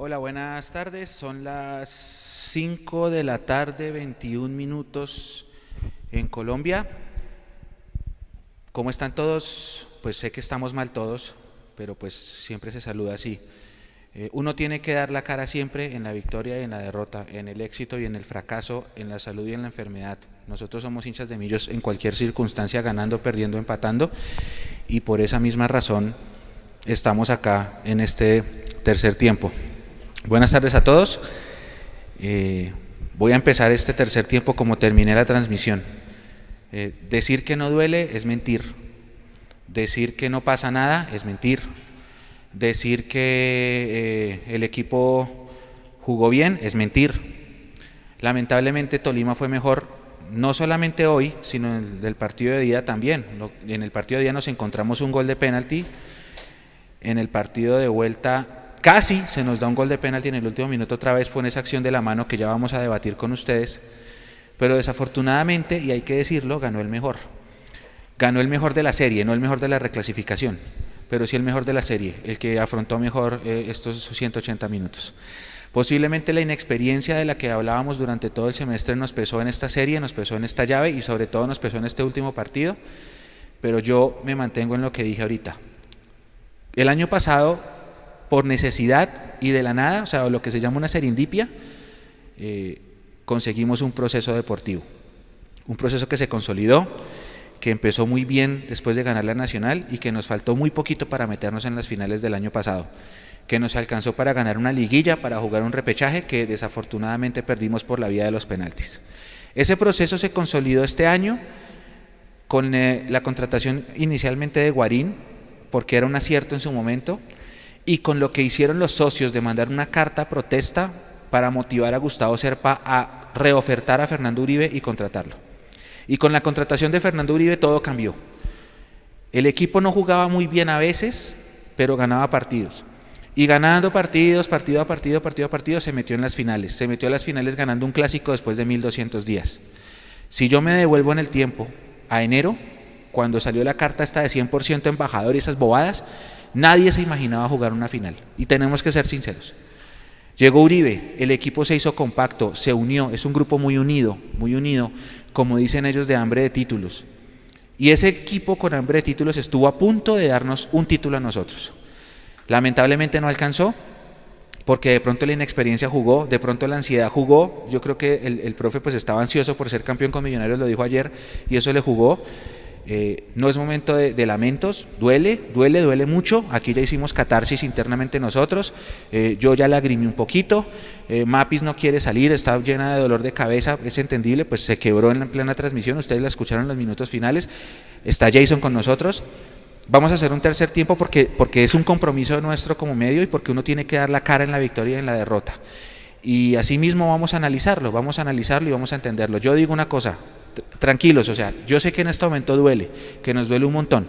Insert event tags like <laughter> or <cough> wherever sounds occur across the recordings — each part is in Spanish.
Hola, buenas tardes. Son las 5 de la tarde, 21 minutos en Colombia. ¿Cómo están todos? Pues sé que estamos mal todos, pero pues siempre se saluda así. Eh, uno tiene que dar la cara siempre en la victoria y en la derrota, en el éxito y en el fracaso, en la salud y en la enfermedad. Nosotros somos hinchas de millos en cualquier circunstancia, ganando, perdiendo, empatando, y por esa misma razón estamos acá en este tercer tiempo. Buenas tardes a todos. Eh, voy a empezar este tercer tiempo como terminé la transmisión. Eh, decir que no duele es mentir. Decir que no pasa nada es mentir. Decir que eh, el equipo jugó bien es mentir. Lamentablemente Tolima fue mejor, no solamente hoy, sino en el partido de día también. En el partido de día nos encontramos un gol de penalti. En el partido de vuelta Casi se nos da un gol de penalti en el último minuto otra vez por esa acción de la mano que ya vamos a debatir con ustedes. Pero desafortunadamente, y hay que decirlo, ganó el mejor. Ganó el mejor de la serie, no el mejor de la reclasificación, pero sí el mejor de la serie, el que afrontó mejor eh, estos 180 minutos. Posiblemente la inexperiencia de la que hablábamos durante todo el semestre nos pesó en esta serie, nos pesó en esta llave y sobre todo nos pesó en este último partido, pero yo me mantengo en lo que dije ahorita. El año pasado por necesidad y de la nada, o sea, lo que se llama una serendipia, eh, conseguimos un proceso deportivo. Un proceso que se consolidó, que empezó muy bien después de ganar la Nacional y que nos faltó muy poquito para meternos en las finales del año pasado, que nos alcanzó para ganar una liguilla, para jugar un repechaje que desafortunadamente perdimos por la vía de los penaltis. Ese proceso se consolidó este año con eh, la contratación inicialmente de Guarín, porque era un acierto en su momento, y con lo que hicieron los socios de mandar una carta protesta para motivar a Gustavo Serpa a reofertar a Fernando Uribe y contratarlo. Y con la contratación de Fernando Uribe todo cambió. El equipo no jugaba muy bien a veces, pero ganaba partidos. Y ganando partidos, partido a partido, partido a partido, se metió en las finales. Se metió en las finales ganando un clásico después de 1200 días. Si yo me devuelvo en el tiempo a enero, cuando salió la carta esta de 100% embajador y esas bobadas, Nadie se imaginaba jugar una final y tenemos que ser sinceros. Llegó Uribe, el equipo se hizo compacto, se unió, es un grupo muy unido, muy unido, como dicen ellos, de hambre de títulos. Y ese equipo con hambre de títulos estuvo a punto de darnos un título a nosotros. Lamentablemente no alcanzó, porque de pronto la inexperiencia jugó, de pronto la ansiedad jugó. Yo creo que el, profe pues estaba ansioso por ser campeón con Millonarios, lo dijo ayer, y eso le jugó. Eh, no es momento de, lamentos, duele, duele, duele mucho. Aquí ya hicimos catarsis internamente nosotros. Eh, yo ya lagrimé un poquito. Eh, Mapis no quiere salir, está llena de dolor de cabeza, es entendible, pues se quebró en plena transmisión. Ustedes la escucharon en los minutos finales. Está Jason con nosotros. Vamos a hacer un tercer tiempo porque, porque es un compromiso nuestro como medio y porque uno tiene que dar la cara en la victoria y en la derrota. Y así mismo vamos a analizarlo, vamos a analizarlo y vamos a entenderlo. Yo digo una cosa, tranquilos, o sea, yo sé que en este momento duele, que nos duele un montón,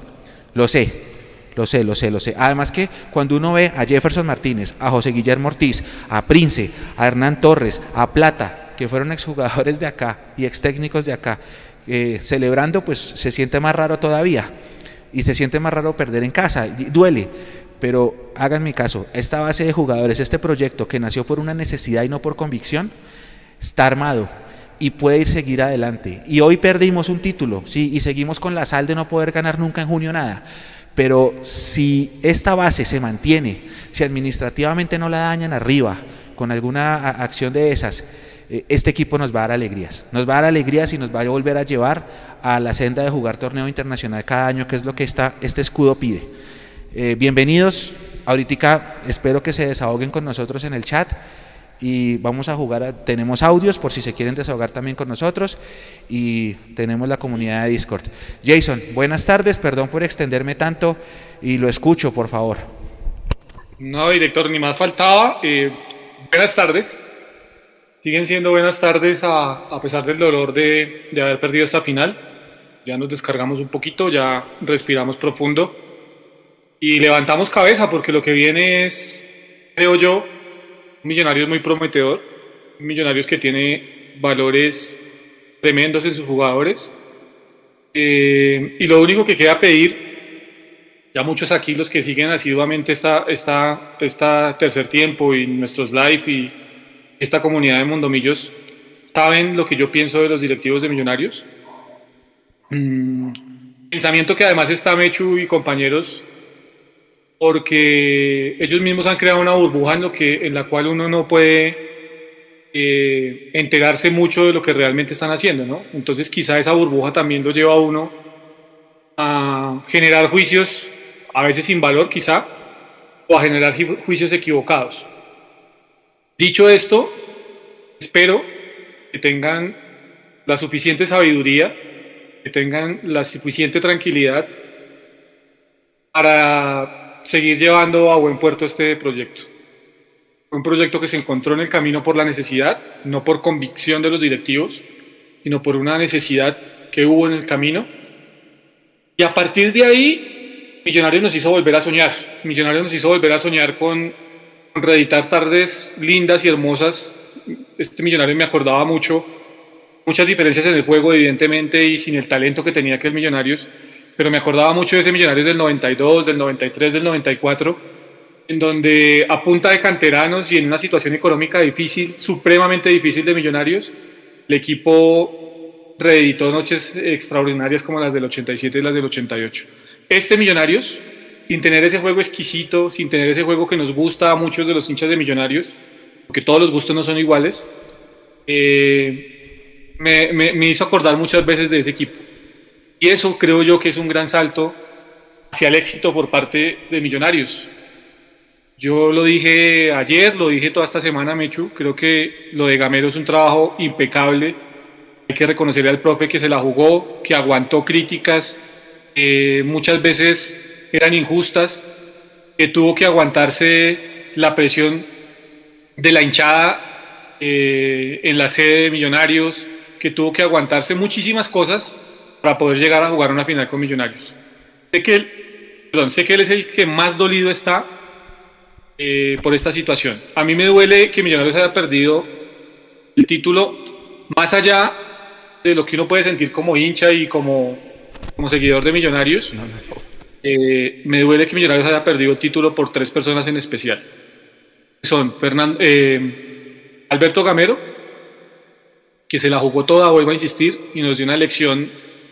lo sé, lo sé, lo sé, lo sé. Además que cuando uno ve a Jefferson Martínez, a José Guillermo Ortiz, a Prince, a Hernán Torres, a Plata, que fueron exjugadores de acá y ex técnicos de acá, eh, celebrando, pues se siente más raro todavía. Y se siente más raro perder en casa, duele. Pero hagan mi caso, esta base de jugadores, este proyecto que nació por una necesidad y no por convicción, está armado y puede ir seguir adelante. Y hoy perdimos un título, sí, y seguimos con la sal de no poder ganar nunca en junio nada. Pero si esta base se mantiene, si administrativamente no la dañan arriba con alguna acción de esas, eh, este equipo nos va a dar alegrías. Nos va a dar alegrías y nos va a volver a llevar a la senda de jugar torneo internacional cada año, que es lo que esta, este escudo pide. Eh, bienvenidos. Ahorita espero que se desahoguen con nosotros en el chat y vamos a jugar, tenemos audios por si se quieren desahogar también con nosotros y tenemos la comunidad de Discord. Jason, buenas tardes, perdón por extenderme tanto y lo escucho, por favor. No, director, ni más faltaba. Eh, buenas tardes. Siguen siendo buenas tardes a, a pesar del dolor de, de haber perdido esta final. Ya nos descargamos un poquito, ya respiramos profundo y levantamos cabeza porque lo que viene es, creo yo, Millonarios muy prometedor, Millonarios que tiene valores tremendos en sus jugadores. Eh, y lo único que queda pedir ya muchos aquí, los que siguen asiduamente esta, esta, esta tercer tiempo y nuestros live y esta comunidad de Mondomillos, saben lo que yo pienso de los directivos de Millonarios. Mm, pensamiento que además está Mechu y compañeros, porque ellos mismos han creado una burbuja en, lo que, en la cual uno no puede eh, enterarse mucho de lo que realmente están haciendo, ¿no? Entonces quizá esa burbuja también lo lleva a uno a generar juicios, a veces sin valor quizá, o a generar juicios equivocados. Dicho esto, espero que tengan la suficiente sabiduría, que tengan la suficiente tranquilidad para seguir llevando a buen puerto este proyecto un proyecto que se encontró en el camino por la necesidad, no por convicción de los directivos, sino por una necesidad que hubo en el camino. Y a partir de ahí, Millonarios nos hizo volver a soñar. Millonarios nos hizo volver a soñar con, reeditar tardes lindas y hermosas. Este Millonario me acordaba mucho, muchas diferencias en el juego, evidentemente, y sin el talento que tenía aquel Millonarios, pero me acordaba mucho de ese Millonarios del 92, del 93, del 94 en donde a punta de canteranos y en una situación económica difícil, supremamente difícil de millonarios, el equipo reeditó noches extraordinarias como las del 87 y las del 88. Este Millonarios, sin tener ese juego exquisito, sin tener ese juego que nos gusta a muchos de los hinchas de Millonarios, porque todos los gustos no son iguales, eh, me, me hizo acordar muchas veces de ese equipo. Y eso creo yo que es un gran salto hacia el éxito por parte de Millonarios yo lo dije ayer, lo dije toda esta semana, Mechu, creo que lo de Gamero es un trabajo impecable. Hay que reconocerle al profe que se la jugó, que aguantó críticas, muchas veces eran injustas, que tuvo que aguantarse la presión de la hinchada eh, en la sede de Millonarios, que tuvo que aguantarse muchísimas cosas para poder llegar a jugar una final con Millonarios. Sé que, perdón, sé que él es el que más dolido está eh, por esta situación. A mí me duele que Millonarios haya perdido el título, más allá de lo que uno puede sentir como hincha y como, como seguidor de Millonarios. Eh, me duele que Millonarios haya perdido el título por tres personas en especial. Son Fernando, eh, Alberto Gamero, que se la jugó toda, vuelvo a insistir, y nos dio una lección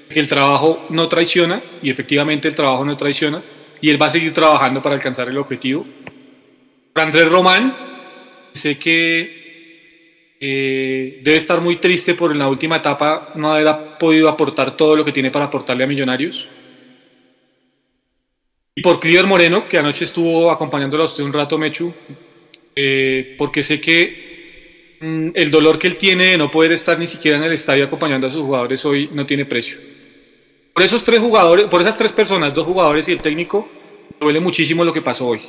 que el trabajo no traiciona, y efectivamente el trabajo no traiciona, y él va a seguir trabajando para alcanzar el objetivo. Andrés Román, sé que eh, debe estar muy triste por en la última etapa no haber podido aportar todo lo que tiene para aportarle a Millonarios. Y por Cliver Moreno, que anoche estuvo acompañándolo a usted un rato, Mechu, eh, porque sé que mm, el dolor que él tiene de no poder estar ni siquiera en el estadio acompañando a sus jugadores hoy no tiene precio. Por esos tres jugadores, por esas tres personas, dos jugadores y el técnico, duele muchísimo lo que pasó hoy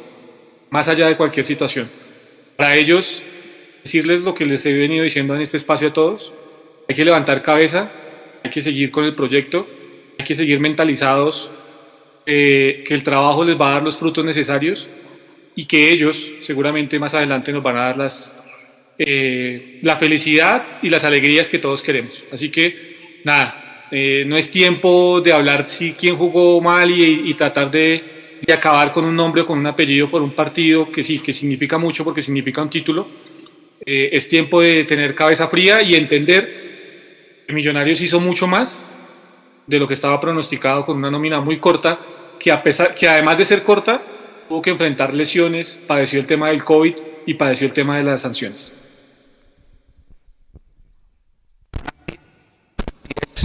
más allá de cualquier situación. Para ellos, decirles lo que les he venido diciendo en este espacio a todos, hay que levantar cabeza, hay que seguir con el proyecto, hay que seguir mentalizados, eh, que el trabajo les va a dar los frutos necesarios y que ellos seguramente más adelante nos van a dar las, eh, la felicidad y las alegrías que todos queremos. Así que, nada, eh, no es tiempo de hablar si quién jugó mal y tratar de acabar con un nombre o con un apellido por un partido que sí, que significa mucho porque significa un título. Eh, es tiempo de tener cabeza fría y entender que Millonarios hizo mucho más de lo que estaba pronosticado con una nómina muy corta, que además de ser corta, tuvo que enfrentar lesiones, padeció el tema del COVID y padeció el tema de las sanciones.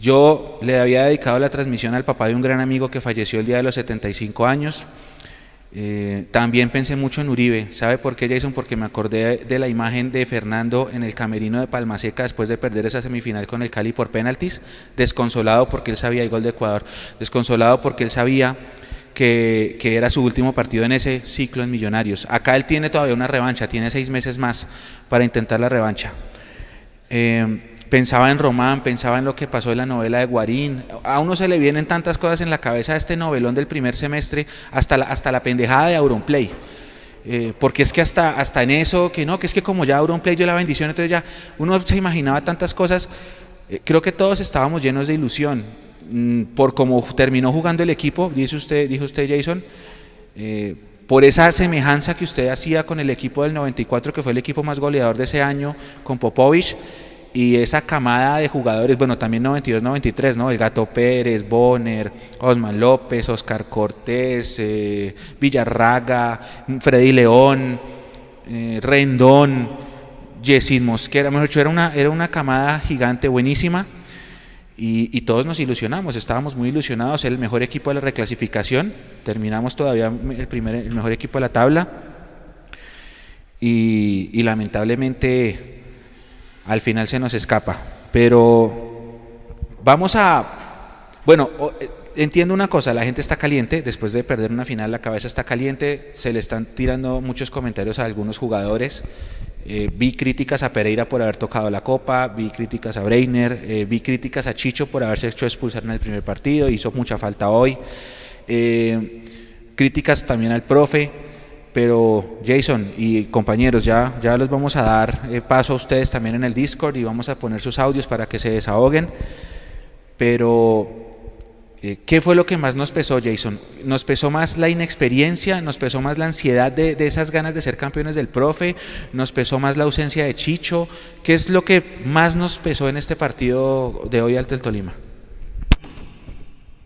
yo le había dedicado la transmisión al papá de un gran amigo que falleció el día de los 75 años. Eh, también pensé mucho en Uribe. ¿Sabe por qué, Jason? Porque me acordé de la imagen de Fernando en el camerino de Palmaseca después de perder esa semifinal con el Cali por penaltis, desconsolado porque él sabía el gol de Ecuador, desconsolado porque él sabía que, era su último partido en ese ciclo en Millonarios. Acá él tiene todavía una revancha, tiene seis meses más para intentar la revancha. Eh, pensaba en Román, pensaba en lo que pasó en la novela de Guarín. A uno se le vienen tantas cosas en la cabeza de este novelón del primer semestre, hasta la, hasta la pendejada de Auronplay. Eh, porque es que hasta, hasta en eso, que no, que es que como ya Auronplay dio la bendición, entonces ya uno se imaginaba tantas cosas. Eh, creo que todos estábamos llenos de ilusión. Mm, por cómo terminó jugando el equipo, dice usted, dijo usted Jason, eh, por esa semejanza que usted hacía con el equipo del 94, que fue el equipo más goleador de ese año, con Popovich, y esa camada de jugadores, bueno, también 92-93, ¿no? El Gato Pérez, Bonner, Osman López, Oscar Cortés, eh, Villarraga, Freddy León, eh, Rendón, Yesid Mosquera, mejor dicho, era una, era una camada gigante, buenísima y, todos nos ilusionamos, estábamos muy ilusionados, era el mejor equipo de la reclasificación, terminamos todavía el, primer, el mejor equipo de la tabla y, lamentablemente al final se nos escapa. Pero vamos a, bueno, eh, entiendo una cosa, la gente está caliente, después de perder una final la cabeza está caliente, se le están tirando muchos comentarios a algunos jugadores. Eh, vi críticas a Pereira por haber tocado la copa, vi críticas a Breiner, eh, vi críticas a Chicho por haberse hecho expulsar en el primer partido, hizo mucha falta hoy. Críticas también al profe, pero Jason y compañeros, ya, ya les vamos a dar paso a ustedes también en el Discord y vamos a poner sus audios para que se desahoguen. Pero eh, ¿Qué fue lo que más nos pesó, Jason? ¿Nos pesó más la inexperiencia? ¿Nos pesó más la ansiedad de, esas ganas de ser campeones del profe? ¿Nos pesó más la ausencia de Chicho? ¿Qué es lo que más nos pesó en este partido de hoy ante el Tolima?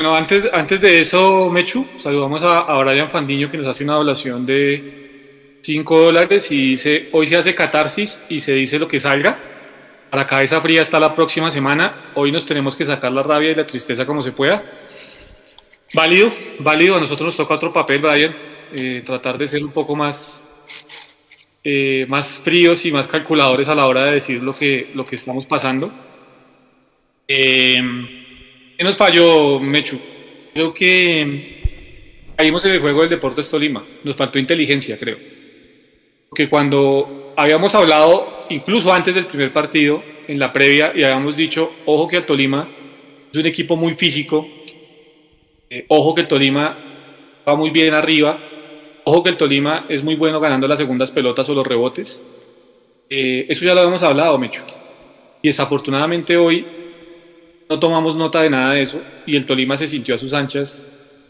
Bueno, antes, antes de eso, Mechu, saludamos a, a Brian Fandiño que nos hace una evaluación de 5 dólares y dice, hoy se hace catarsis y se dice lo que salga. A la cabeza fría está la próxima semana. Hoy nos tenemos que sacar la rabia y la tristeza como se pueda. Válido, válido. A nosotros nos toca otro papel, Brian. Eh, tratar de ser un poco más, eh, más fríos y más calculadores a la hora de decir lo que, lo que estamos pasando. Eh, ¿Qué nos falló, Mechu? Creo que caímos en el juego del Deportes Tolima. Nos faltó inteligencia, creo. Porque cuando habíamos hablado incluso antes del primer partido, en la previa, y habíamos dicho, ojo que el Tolima es un equipo muy físico, eh, ojo que el Tolima va muy bien arriba, ojo que el Tolima es muy bueno ganando las segundas pelotas o los rebotes. Eh, eso ya lo habíamos hablado, Mecho. Y desafortunadamente hoy no tomamos nota de nada de eso y el Tolima se sintió a sus anchas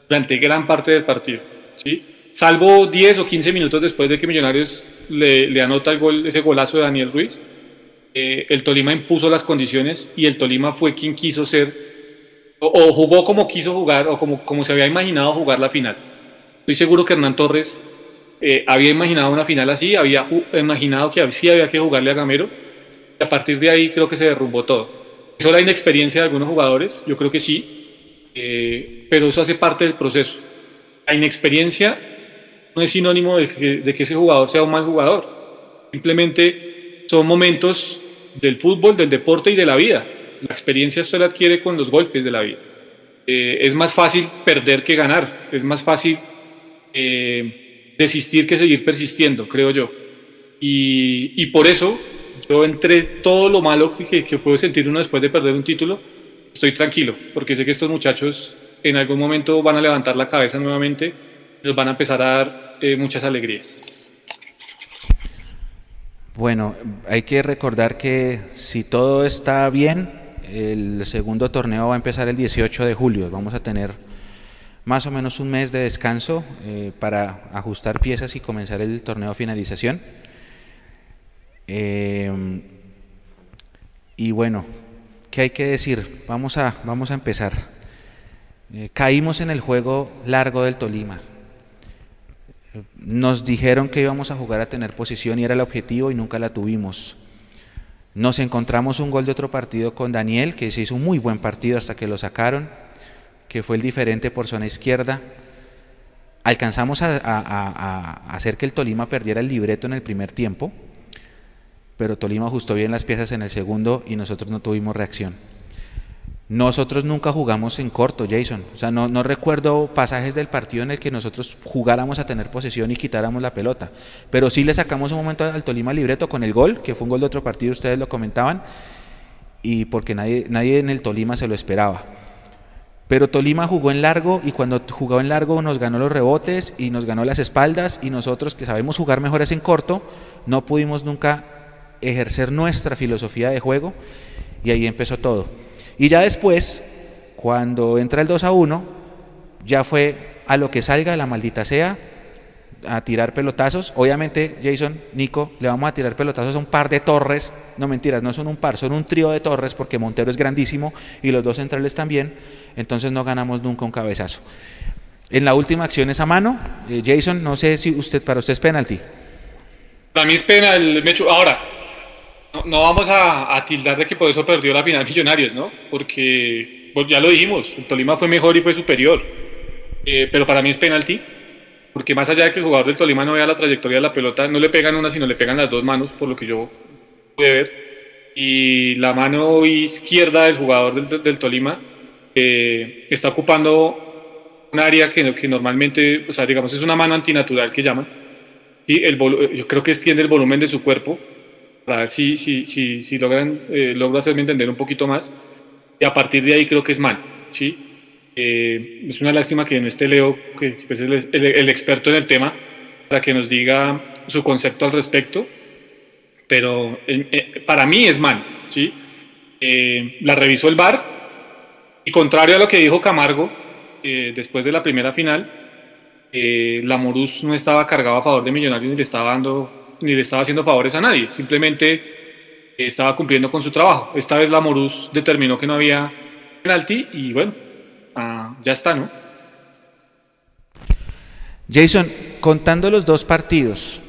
durante gran parte del partido. ¿sí? Salvo 10 o 15 minutos después de que Millonarios le, anota el gol, ese golazo de Daniel Ruiz. Eh, el Tolima impuso las condiciones y el Tolima fue quien quiso ser, o, jugó como quiso jugar, o como, como se había imaginado jugar la final. Estoy seguro que Hernán Torres eh, había imaginado una final así, había imaginado que sí había que jugarle a Gamero, y a partir de ahí creo que se derrumbó todo. Eso la inexperiencia de algunos jugadores, yo creo que sí, eh, pero eso hace parte del proceso. La inexperiencia no es sinónimo de que, ese jugador sea un mal jugador. Simplemente son momentos del fútbol, del deporte y de la vida. La experiencia usted la adquiere con los golpes de la vida. Eh, es más fácil perder que ganar. Es más fácil eh, desistir que seguir persistiendo, creo yo. Y, por eso, yo entre todo lo malo que, que puede sentir uno después de perder un título, estoy tranquilo, porque sé que estos muchachos en algún momento van a levantar la cabeza nuevamente nos van a empezar a dar eh, muchas alegrías. Bueno, hay que recordar que si todo está bien, el segundo torneo va a empezar el 18 de julio. Vamos a tener más o menos un mes de descanso eh, para ajustar piezas y comenzar el torneo finalización. Eh, y bueno, ¿qué hay que decir? Vamos a, vamos a empezar. caímos en el juego largo del Tolima. Nos dijeron que íbamos a jugar a tener posición y era el objetivo y nunca la tuvimos. Nos encontramos un gol de otro partido con Daniel, que se hizo un muy buen partido hasta que lo sacaron, que fue el diferente por zona izquierda. Alcanzamos a, hacer que el Tolima perdiera el libreto en el primer tiempo, pero Tolima ajustó bien las piezas en el segundo y nosotros no tuvimos reacción. Nosotros nunca jugamos en corto, Jason. O sea, no, no, recuerdo pasajes del partido en el que nosotros jugáramos a tener posesión y quitáramos la pelota. Pero sí le sacamos un momento al Tolima libreto con el gol, que fue un gol de otro partido, ustedes lo comentaban, y porque nadie, nadie en el Tolima se lo esperaba. Pero Tolima jugó en largo y cuando jugó en largo nos ganó los rebotes y nos ganó las espaldas y nosotros que sabemos jugar mejores en corto, no pudimos nunca ejercer nuestra filosofía de juego y ahí empezó todo. Y ya después, cuando entra el 2 a 1, ya fue a lo que salga, la maldita sea, a tirar pelotazos. Obviamente, Jason, Nico, le vamos a tirar pelotazos a un par de torres. No mentiras, no son un par, son un trío de torres porque Montero es grandísimo y los dos centrales también. Entonces no ganamos nunca un cabezazo. En la última acción es a mano. Eh, Jason, no sé si usted para usted es penalti. Para mí es penal, Ahora, no, vamos a, tildar de que por eso perdió la final Millonarios, ¿no? Porque pues ya lo dijimos, el Tolima fue mejor y fue superior. Eh, pero para mí es penalti, porque más allá de que el jugador del Tolima no vea la trayectoria de la pelota, no le pegan una, sino le pegan las dos manos, por lo que yo pude ver. Y la mano izquierda del jugador del, Tolima eh, está ocupando un área que, que normalmente, o sea, digamos, es una mano antinatural que llaman. Y el, yo creo que extiende el volumen de su cuerpo para ver si, si, si, si logran, eh, hacerme entender un poquito más. Y a partir de ahí creo que es mal, ¿sí? Eh, es una lástima que no esté Leo, que pues, es el, experto en el tema, para que nos diga su concepto al respecto, pero eh, para mí es mal, ¿sí? la revisó el VAR y contrario a lo que dijo Camargo después de la primera final, la Morus no estaba cargado a favor de Millonarios ni le estaba dando ni le estaba haciendo favores a nadie, simplemente estaba cumpliendo con su trabajo. Esta vez la Morus determinó que no había penalti y bueno, ah, ya está, ¿no? Jason, contando los dos partidos,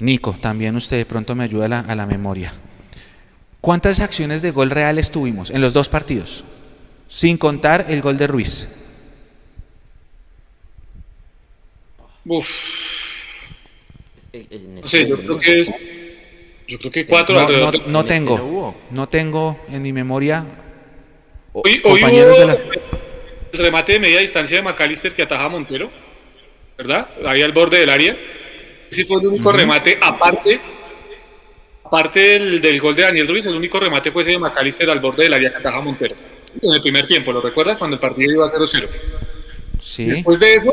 Nico, también usted de pronto me ayuda a la, a la memoria. ¿Cuántas acciones de gol reales tuvimos en los dos partidos? Sin contar el gol de Ruiz. Uf, este yo creo que es, yo creo que cuatro no, tengo, no tengo en mi memoria. Hoy, el remate de media distancia de McAllister que ataja a Montero, ¿verdad? Ahí al borde del área. Ese fue el único remate, aparte, aparte del, del, gol de Daniel Ruiz, el único remate fue ese de McAllister al borde del área que ataja a Montero. En el primer tiempo, ¿lo recuerdas? Cuando el partido iba 0-0. Sí. Después de eso,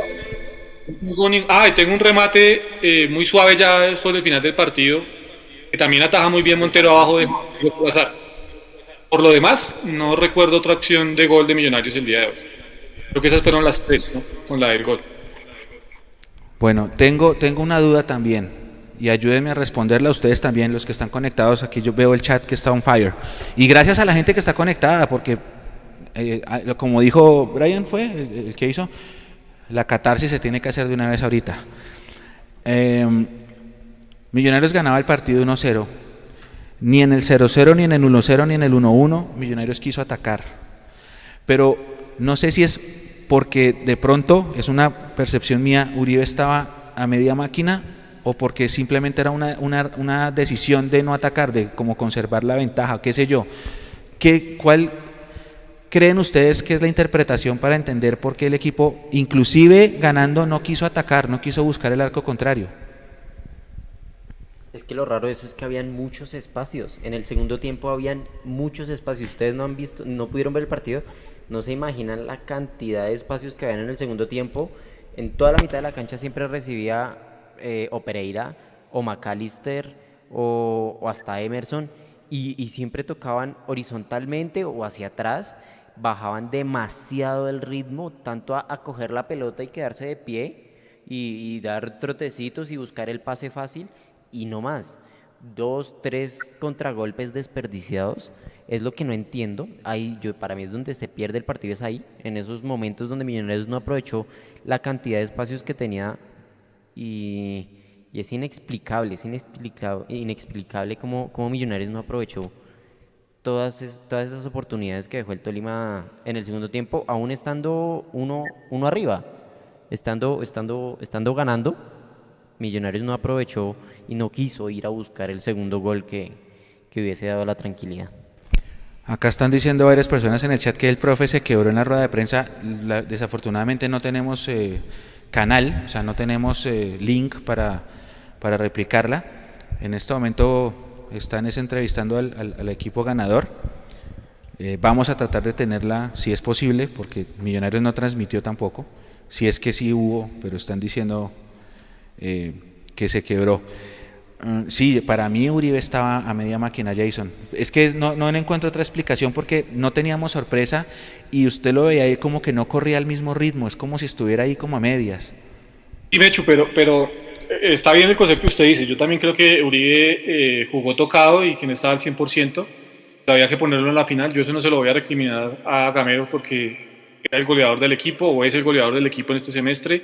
Ah, y tengo un remate eh, muy suave ya sobre el final del partido, que también ataja muy bien Montero abajo de, pasar. Por lo demás, no recuerdo otra acción de gol de Millonarios el día de hoy. Creo que esas fueron las tres, ¿no? Con la del gol. Bueno, tengo, tengo una duda también y ayúdenme a responderla a ustedes también, los que están conectados. Aquí yo veo el chat que está on fire. Y gracias a la gente que está conectada, porque eh, como dijo Brian, fue el que hizo, la catarsis se tiene que hacer de una vez ahorita. Em, Millonarios ganaba el partido 1-0. Ni en el 0-0, ni en el 1-0, ni en el 1-1 Millonarios quiso atacar. Pero no sé si es porque de pronto, es una percepción mía, Uribe estaba a media máquina o porque simplemente era una, una decisión de no atacar, de como conservar la ventaja, qué sé yo. ¿Qué, cuál, creen ustedes que es la interpretación para entender por qué el equipo, inclusive ganando, no quiso atacar, no quiso buscar el arco contrario? Es que lo raro de eso es que habían muchos espacios. En el segundo tiempo habían muchos espacios. Ustedes no han visto, no pudieron ver el partido, no se imaginan la cantidad de espacios que habían en el segundo tiempo. En toda la mitad de la cancha siempre recibía eh, o Pereira o McAllister o, hasta Emerson y, y, siempre tocaban horizontalmente o hacia atrás bajaban demasiado el ritmo, tanto a, coger la pelota y quedarse de pie y, dar trotecitos y buscar el pase fácil y no más. Dos, tres contragolpes desperdiciados es lo que no entiendo. Ahí, yo, para mí es donde se pierde el partido, es ahí, en esos momentos donde Millonarios no aprovechó la cantidad de espacios que tenía y, es inexplicable, es inexplicable, inexplicable cómo, cómo Millonarios no aprovechó todas, todas esas oportunidades que dejó el Tolima en el segundo tiempo, aún estando uno, uno arriba, estando, estando, estando ganando, Millonarios no aprovechó y no quiso ir a buscar el segundo gol que, que hubiese dado la tranquilidad. Acá están diciendo varias personas en el chat que el profe se quebró en la rueda de prensa. desafortunadamente no tenemos eh, canal, o sea, no tenemos eh, link para, para replicarla. En este momento están entrevistando al, equipo ganador. Eh, vamos a tratar de tenerla si es posible, porque Millonarios no transmitió tampoco. Si es que sí hubo, pero están diciendo que se quebró. Mm, sí, para mí Uribe estaba a media máquina, Jason. Es que no, no encuentro otra explicación porque no teníamos sorpresa y usted lo veía ahí como que no corría al mismo ritmo, es como si estuviera ahí como a medias. Y Mechu, pero, pero eh, está bien el concepto que usted dice. Yo también creo que Uribe eh, jugó tocado y que no estaba al 100%. Había que ponerlo en la final. Yo eso no se lo voy a recriminar a Gamero porque era el goleador del equipo o es el goleador del equipo en este semestre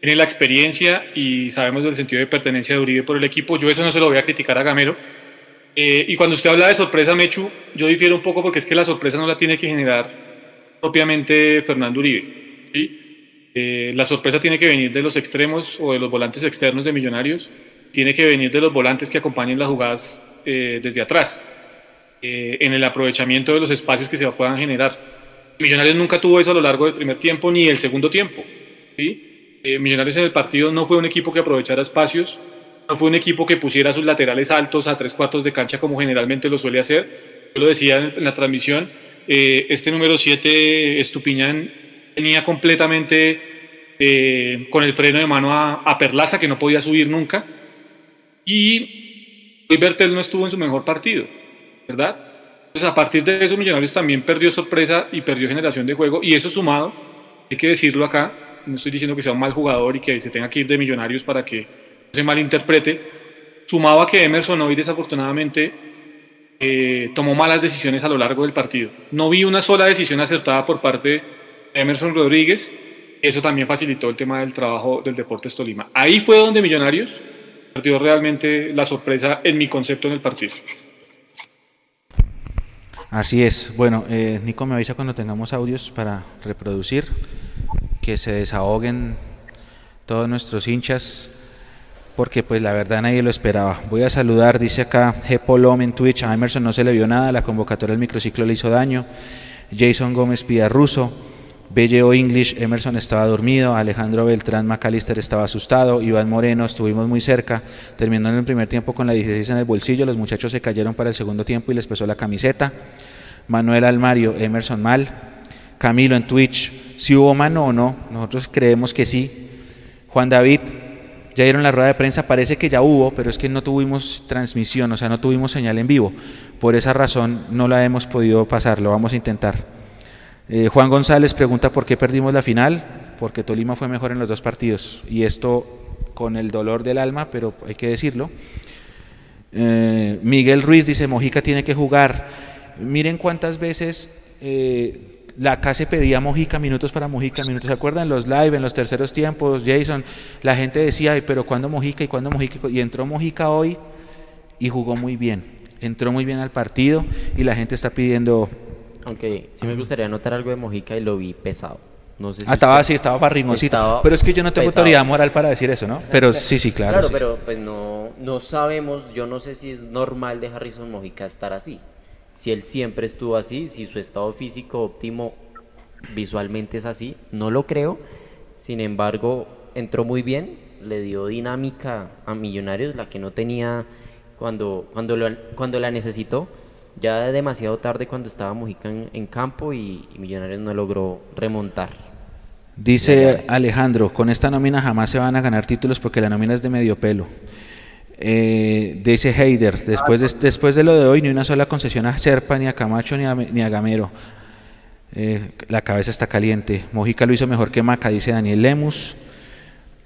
tiene la experiencia y sabemos del sentido de pertenencia de Uribe por el equipo. Yo eso no se lo voy a criticar a Gamero. Eh, y cuando usted habla de sorpresa, Mechu, yo difiero un poco porque es que la sorpresa no la tiene que generar propiamente Fernando Uribe. Eh, la sorpresa tiene que venir de los extremos o de los volantes externos de Millonarios, tiene que venir de los volantes que acompañen las jugadas eh, desde atrás, en el aprovechamiento de los espacios que se puedan generar. Millonarios nunca tuvo eso a lo largo del primer tiempo ni del segundo tiempo. ¿sí? Eh, Millonarios en el partido no fue un equipo que aprovechara espacios, no fue un equipo que pusiera sus laterales altos a tres cuartos de cancha como generalmente lo suele hacer. Yo lo decía en, la transmisión, eh, este número 7, Estupiñán, tenía completamente eh, con el freno de mano a, Perlaza, que no podía subir nunca. Y Luis Bertel no estuvo en su mejor partido, ¿verdad? Entonces, a partir de eso, Millonarios también perdió sorpresa y perdió generación de juego. Y eso sumado, hay que decirlo acá, no estoy diciendo que sea un mal jugador y que se tenga que ir de millonarios para que no se malinterprete, sumado a que Emerson hoy desafortunadamente eh, tomó malas decisiones a lo largo del partido. No vi una sola decisión acertada por parte Emerson Rodríguez, eso también facilitó el tema del trabajo del Deportes Tolima. Ahí fue donde Millonarios perdió realmente la sorpresa en mi concepto en el partido. Así es. Bueno, eh, Nico me avisa cuando tengamos audios para reproducir que se desahoguen todos nuestros hinchas, porque pues la verdad nadie lo esperaba. Voy a saludar, dice acá G. en Twitch, a Emerson no se le vio nada, la convocatoria del microciclo le hizo daño. Jason Gómez Russo, BJO English, Emerson estaba dormido, Alejandro Beltrán McAllister estaba asustado, Iván Moreno, estuvimos muy cerca, terminando en el primer tiempo con la 16 en el bolsillo, los muchachos se cayeron para el segundo tiempo y les pesó la camiseta. Manuel Almario, Emerson mal, Camilo en Twitch, si hubo mano o no, nosotros creemos que sí. Juan David, ya dieron la rueda de prensa, parece que ya hubo, pero es que no tuvimos transmisión, o sea, no tuvimos señal en vivo. Por esa razón no la hemos podido pasar, lo vamos a intentar. Eh, Juan González pregunta por qué perdimos la final, porque Tolima fue mejor en los dos partidos, y esto con el dolor del alma, pero hay que decirlo. Eh, Miguel Ruiz dice, Mojica tiene que jugar. Miren cuántas veces... Eh, la casa pedía Mojica, minutos para Mojica, minutos. ¿Se acuerdan? Los live, en los terceros tiempos, Jason, la gente decía, pero ¿cuándo Mojica y cuándo Mojica? Y entró Mojica hoy y jugó muy bien. Entró muy bien al partido y la gente está pidiendo. Aunque sí me gustaría anotar algo de Mojica y lo vi pesado. No sé si ah, estaba así, estaba barrigoncito. Pero es que yo no tengo autoridad moral para decir eso, ¿no? Pero sí, sí, claro. Claro, pero pues no, no sabemos, yo no sé si es normal de Harrison Mojica estar así si él siempre estuvo así, si su estado físico óptimo visualmente es así, no lo creo. Sin embargo, entró muy bien, le dio dinámica a Millonarios, la que no tenía cuando, cuando, cuando la necesitó. Ya demasiado tarde cuando estaba Mujica en, campo y, Millonarios no logró remontar. Dice Alejandro, con esta nómina jamás se van a ganar títulos porque la nómina es de medio pelo. Eh, dice Heider, después de, después de lo de hoy, ni una sola concesión a Serpa, ni a Camacho, ni a, ni a Gamero. Eh, la cabeza está caliente. Mojica lo hizo mejor que Maca, dice Daniel Lemus.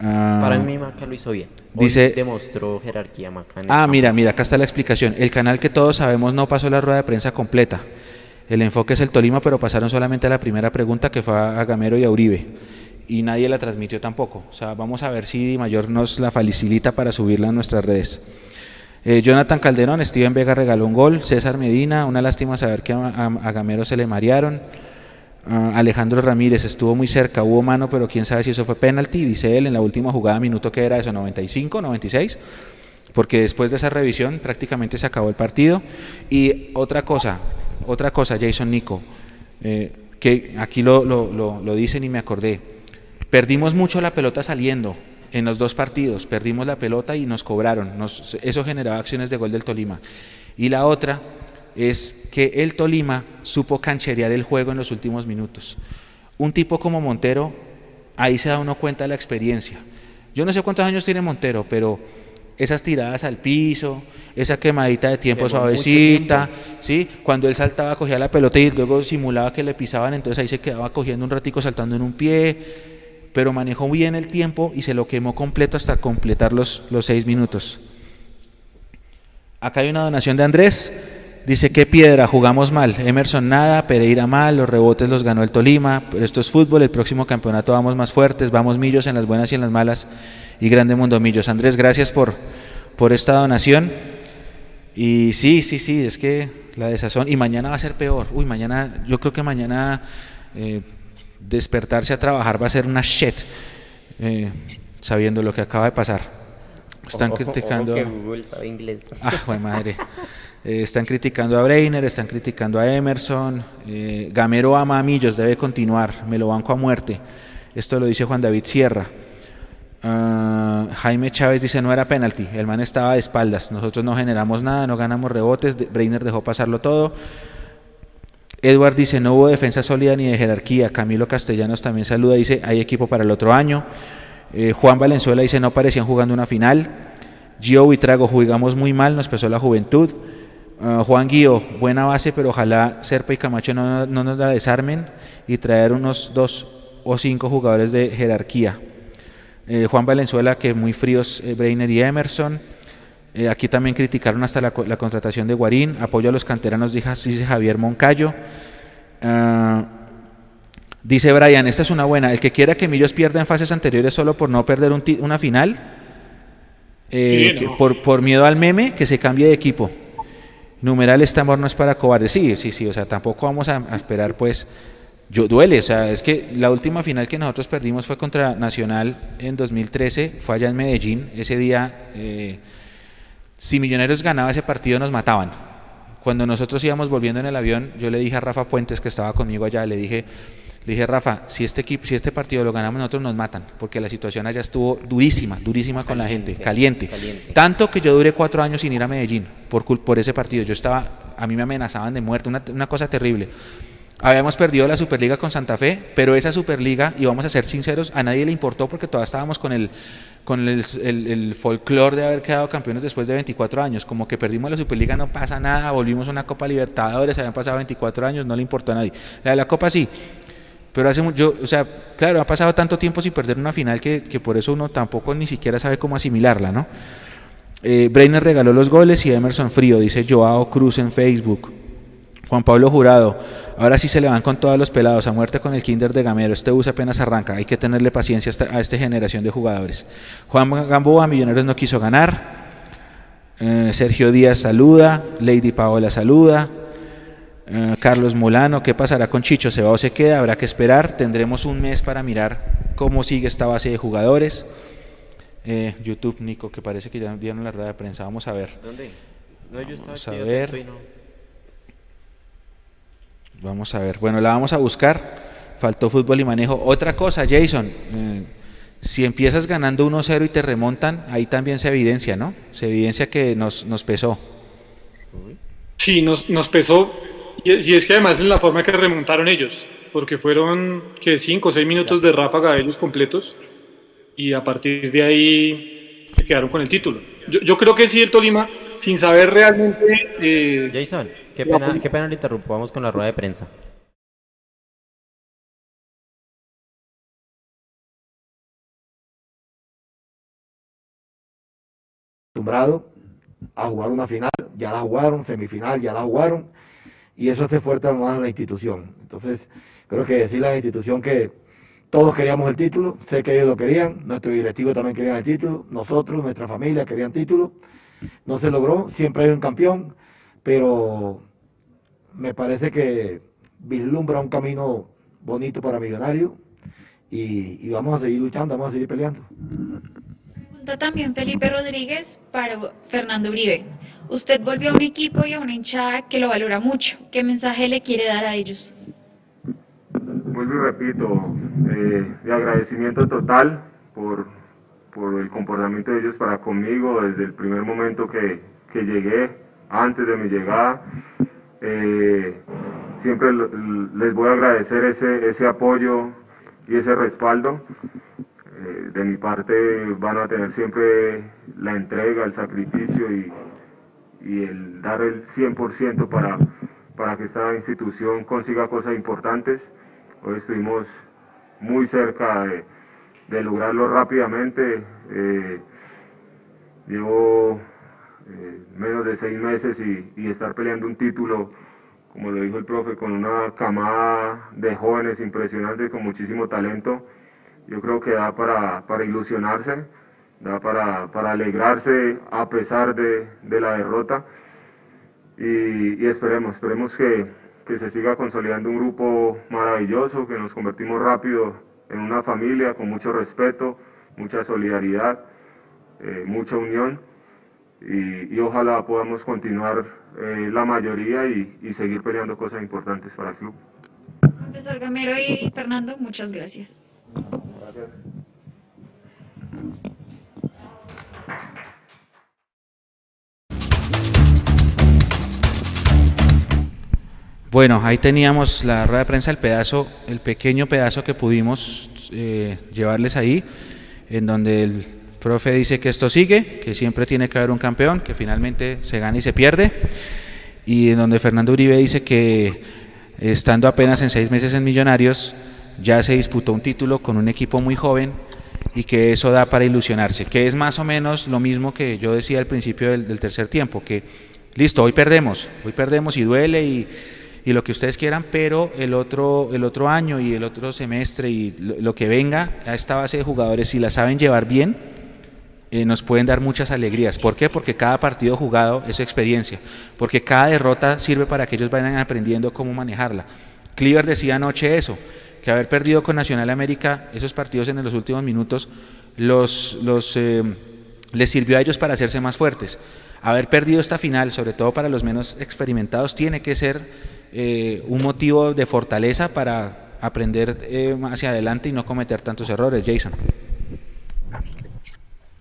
Ah, Para mí Maca lo hizo bien. Dice, demostró jerarquía Maca. Ah, mira, mira, acá está la explicación. El canal que todos sabemos no pasó la rueda de prensa completa. El enfoque es el Tolima, pero pasaron solamente a la primera pregunta que fue a Gamero y a Uribe y nadie la transmitió tampoco. O sea, vamos a ver si Mayor nos la facilita para subirla a nuestras redes. Eh, Jonathan Calderón, Steven Vega regaló un gol, César Medina, una lástima saber que a, Gamero se le marearon. Ah, Alejandro Ramírez estuvo muy cerca, hubo mano, pero quién sabe si eso fue penalti, dice él en la última jugada, minuto que era eso, 95, 96, porque después de esa revisión prácticamente se acabó el partido. Y otra cosa, otra cosa, Jason Nico, eh, que aquí lo, lo, dicen y me acordé. Perdimos mucho la pelota saliendo en los dos partidos, perdimos la pelota y nos cobraron, eso generaba acciones de gol del Tolima. Y la otra es que el Tolima supo cancherear el juego en los últimos minutos. Un tipo como Montero, ahí se da uno cuenta de la experiencia. Yo no sé cuántos años tiene Montero, pero esas tiradas al piso, esa quemadita de tiempo suavecita, ¿sí? Cuando él saltaba, cogía la pelota y luego simulaba que le pisaban, entonces ahí se quedaba cogiendo un ratico saltando en un pie, pero manejó bien el tiempo y se lo quemó completo hasta completar los, los seis minutos. Acá hay una donación de Andrés. Dice, qué piedra, jugamos mal. Emerson nada, Pereira mal, los rebotes los ganó el Tolima, pero esto es fútbol, el próximo campeonato vamos más fuertes, vamos millos en las buenas y en las malas y grande mundo millos. Andrés, gracias por, por esta donación. Y sí, sí, sí, es que la desazón, y mañana va a ser peor. Uy, mañana, yo creo que mañana eh, despertarse a trabajar va a ser una shit, eh, sabiendo lo que acaba de pasar. Están criticando... inglés. Ah, madre. <laughs> Eh, están criticando a Breiner, están criticando a Emerson. Eh, Gamero ama a Millos, debe continuar. Me lo banco a muerte. Esto lo dice Juan David Sierra. Ah, Jaime Chávez dice no era penalti, el man estaba de espaldas, nosotros no generamos nada, no ganamos rebotes, Breiner dejó pasarlo todo. Edward dice no hubo defensa sólida ni de jerarquía, Camilo Castellanos también saluda, dice hay equipo para el otro año. Eh, Juan Valenzuela dice no parecían jugando una final. Gio y Trago jugamos muy mal, nos pesó la juventud. Ah, Juan Guío, buena base, pero ojalá Serpa y Camacho no, nos la desarmen y traer unos dos o cinco jugadores de jerarquía. Eh, Juan Valenzuela, que muy fríos, eh, Breiner y Emerson. Eh, aquí también criticaron hasta la, contratación de Guarín. Apoyo a los canteranos, dice Javier Moncayo. Ah, dice Brian, esta es una buena. El que quiera que Millos pierda en fases anteriores solo por no perder una final, por, por miedo al meme, que se cambie de equipo. Numeral este amor no es para cobardes. Sí, sí, sí, o sea, tampoco vamos a, esperar, pues, yo duele, o sea, es que la última final que nosotros perdimos fue contra Nacional en 2013, fue allá en Medellín, ese día, eh, si Millonarios ganaba ese partido nos mataban. Cuando nosotros íbamos volviendo en el avión, yo le dije a Rafa Puentes, que estaba conmigo allá, le dije, le dije, Rafa, si este, equipo, si este partido lo ganamos nosotros nos matan, porque la situación allá estuvo durísima, durísima con la gente, caliente. Tanto que yo duré cuatro años sin ir a Medellín por, por ese partido. Yo estaba, a mí me amenazaban de muerte, una, una cosa terrible. Habíamos perdido la Superliga con Santa Fe, pero esa Superliga, y vamos a ser sinceros, a nadie le importó porque todavía estábamos con el, con el, el, folclore de haber quedado campeones después de 24 años. Como que perdimos la Superliga, no pasa nada, volvimos a una Copa Libertadores, habían pasado 24 años, no le importó a nadie. La de la Copa sí, pero hace mucho, o sea, claro, ha pasado tanto tiempo sin perder una final que, por eso uno tampoco ni siquiera sabe cómo asimilarla, ¿no? Eh, regaló los goles y Emerson Frío, dice Joao Cruz en Facebook. Juan Pablo Jurado, ahora sí se le van con todos los pelados, a muerte con el Kinder de Gamero, este bus apenas arranca, hay que tenerle paciencia a esta generación de jugadores. Juan Gamboa, Millonarios no quiso ganar. Eh, Sergio Díaz saluda, Lady Paola saluda, eh, Carlos Molano, ¿qué pasará con Chicho? ¿Se va o se queda? Habrá que esperar. Tendremos un mes para mirar cómo sigue esta base de jugadores. Eh, YouTube, Nico, que parece que ya dieron la rueda de prensa. Vamos a ver. ¿Dónde? vamos a ver. Vamos a ver. Bueno, la vamos a buscar. Faltó fútbol y manejo. Otra cosa, Jason. Eh, si empiezas ganando 1-0 y te remontan, ahí también se evidencia, ¿no? Se evidencia que nos, nos pesó. Sí, nos, nos pesó y, es que además es la forma que remontaron ellos, porque fueron que 5 o 6 minutos de ráfaga de ellos completos y a partir de ahí se quedaron con el título. Yo, yo creo que sí, el Tolima, sin saber realmente... Eh, Jason, qué pena, qué pena le interrumpo, vamos con la rueda de prensa. acostumbrado a jugar una final, ya la jugaron, semifinal, ya la jugaron, y eso hace fuerte más a la institución. Entonces, creo que decirle a la institución que todos queríamos el título, sé que ellos lo querían, nuestro directivo también quería el título, nosotros, nuestra familia querían título, no se logró, siempre hay un campeón, pero me parece que vislumbra un camino bonito para Millonario y, y vamos a seguir luchando, vamos a seguir peleando pregunta también Felipe Rodríguez para Fernando Uribe. Usted volvió a un equipo y a una hinchada que lo valora mucho. ¿Qué mensaje le quiere dar a ellos? Vuelvo y repito, eh, de agradecimiento total por, por, el comportamiento de ellos para conmigo desde el primer momento que, que llegué, antes de mi llegada. Eh, siempre les voy a agradecer ese, ese apoyo y ese respaldo. De mi parte van a tener siempre la entrega, el sacrificio y, y el dar el 100% para, para que esta institución consiga cosas importantes. Hoy estuvimos muy cerca de, lograrlo rápidamente. Eh, llevo eh, menos de seis meses y, y, estar peleando un título, como lo dijo el profe, con una camada de jóvenes impresionantes con muchísimo talento yo creo que da para, para ilusionarse, da para, para, alegrarse a pesar de, de la derrota y, y, esperemos, esperemos que, que se siga consolidando un grupo maravilloso, que nos convertimos rápido en una familia con mucho respeto, mucha solidaridad, eh, mucha unión y, y, ojalá podamos continuar eh, la mayoría y, y, seguir peleando cosas importantes para el club. Profesor Gamero y Fernando, muchas gracias. Bueno, ahí teníamos la rueda de prensa, el pedazo, el pequeño pedazo que pudimos eh, llevarles ahí, en donde el profe dice que esto sigue, que siempre tiene que haber un campeón, que finalmente se gana y se pierde, y en donde Fernando Uribe dice que estando apenas en seis meses en Millonarios, ya se disputó un título con un equipo muy joven y que eso da para ilusionarse, que es más o menos lo mismo que yo decía al principio del, tercer tiempo, que listo, hoy perdemos, hoy perdemos y duele y, y, lo que ustedes quieran, pero el otro, el otro año y el otro semestre y lo, que venga a esta base de jugadores, si la saben llevar bien, eh, nos pueden dar muchas alegrías. ¿Por qué? Porque cada partido jugado es experiencia, porque cada derrota sirve para que ellos vayan aprendiendo cómo manejarla. Cleaver decía anoche eso, que haber perdido con Nacional América esos partidos en los últimos minutos los, los eh, les sirvió a ellos para hacerse más fuertes. Haber perdido esta final, sobre todo para los menos experimentados, tiene que ser eh, un motivo de fortaleza para aprender eh, hacia adelante y no cometer tantos errores, Jason.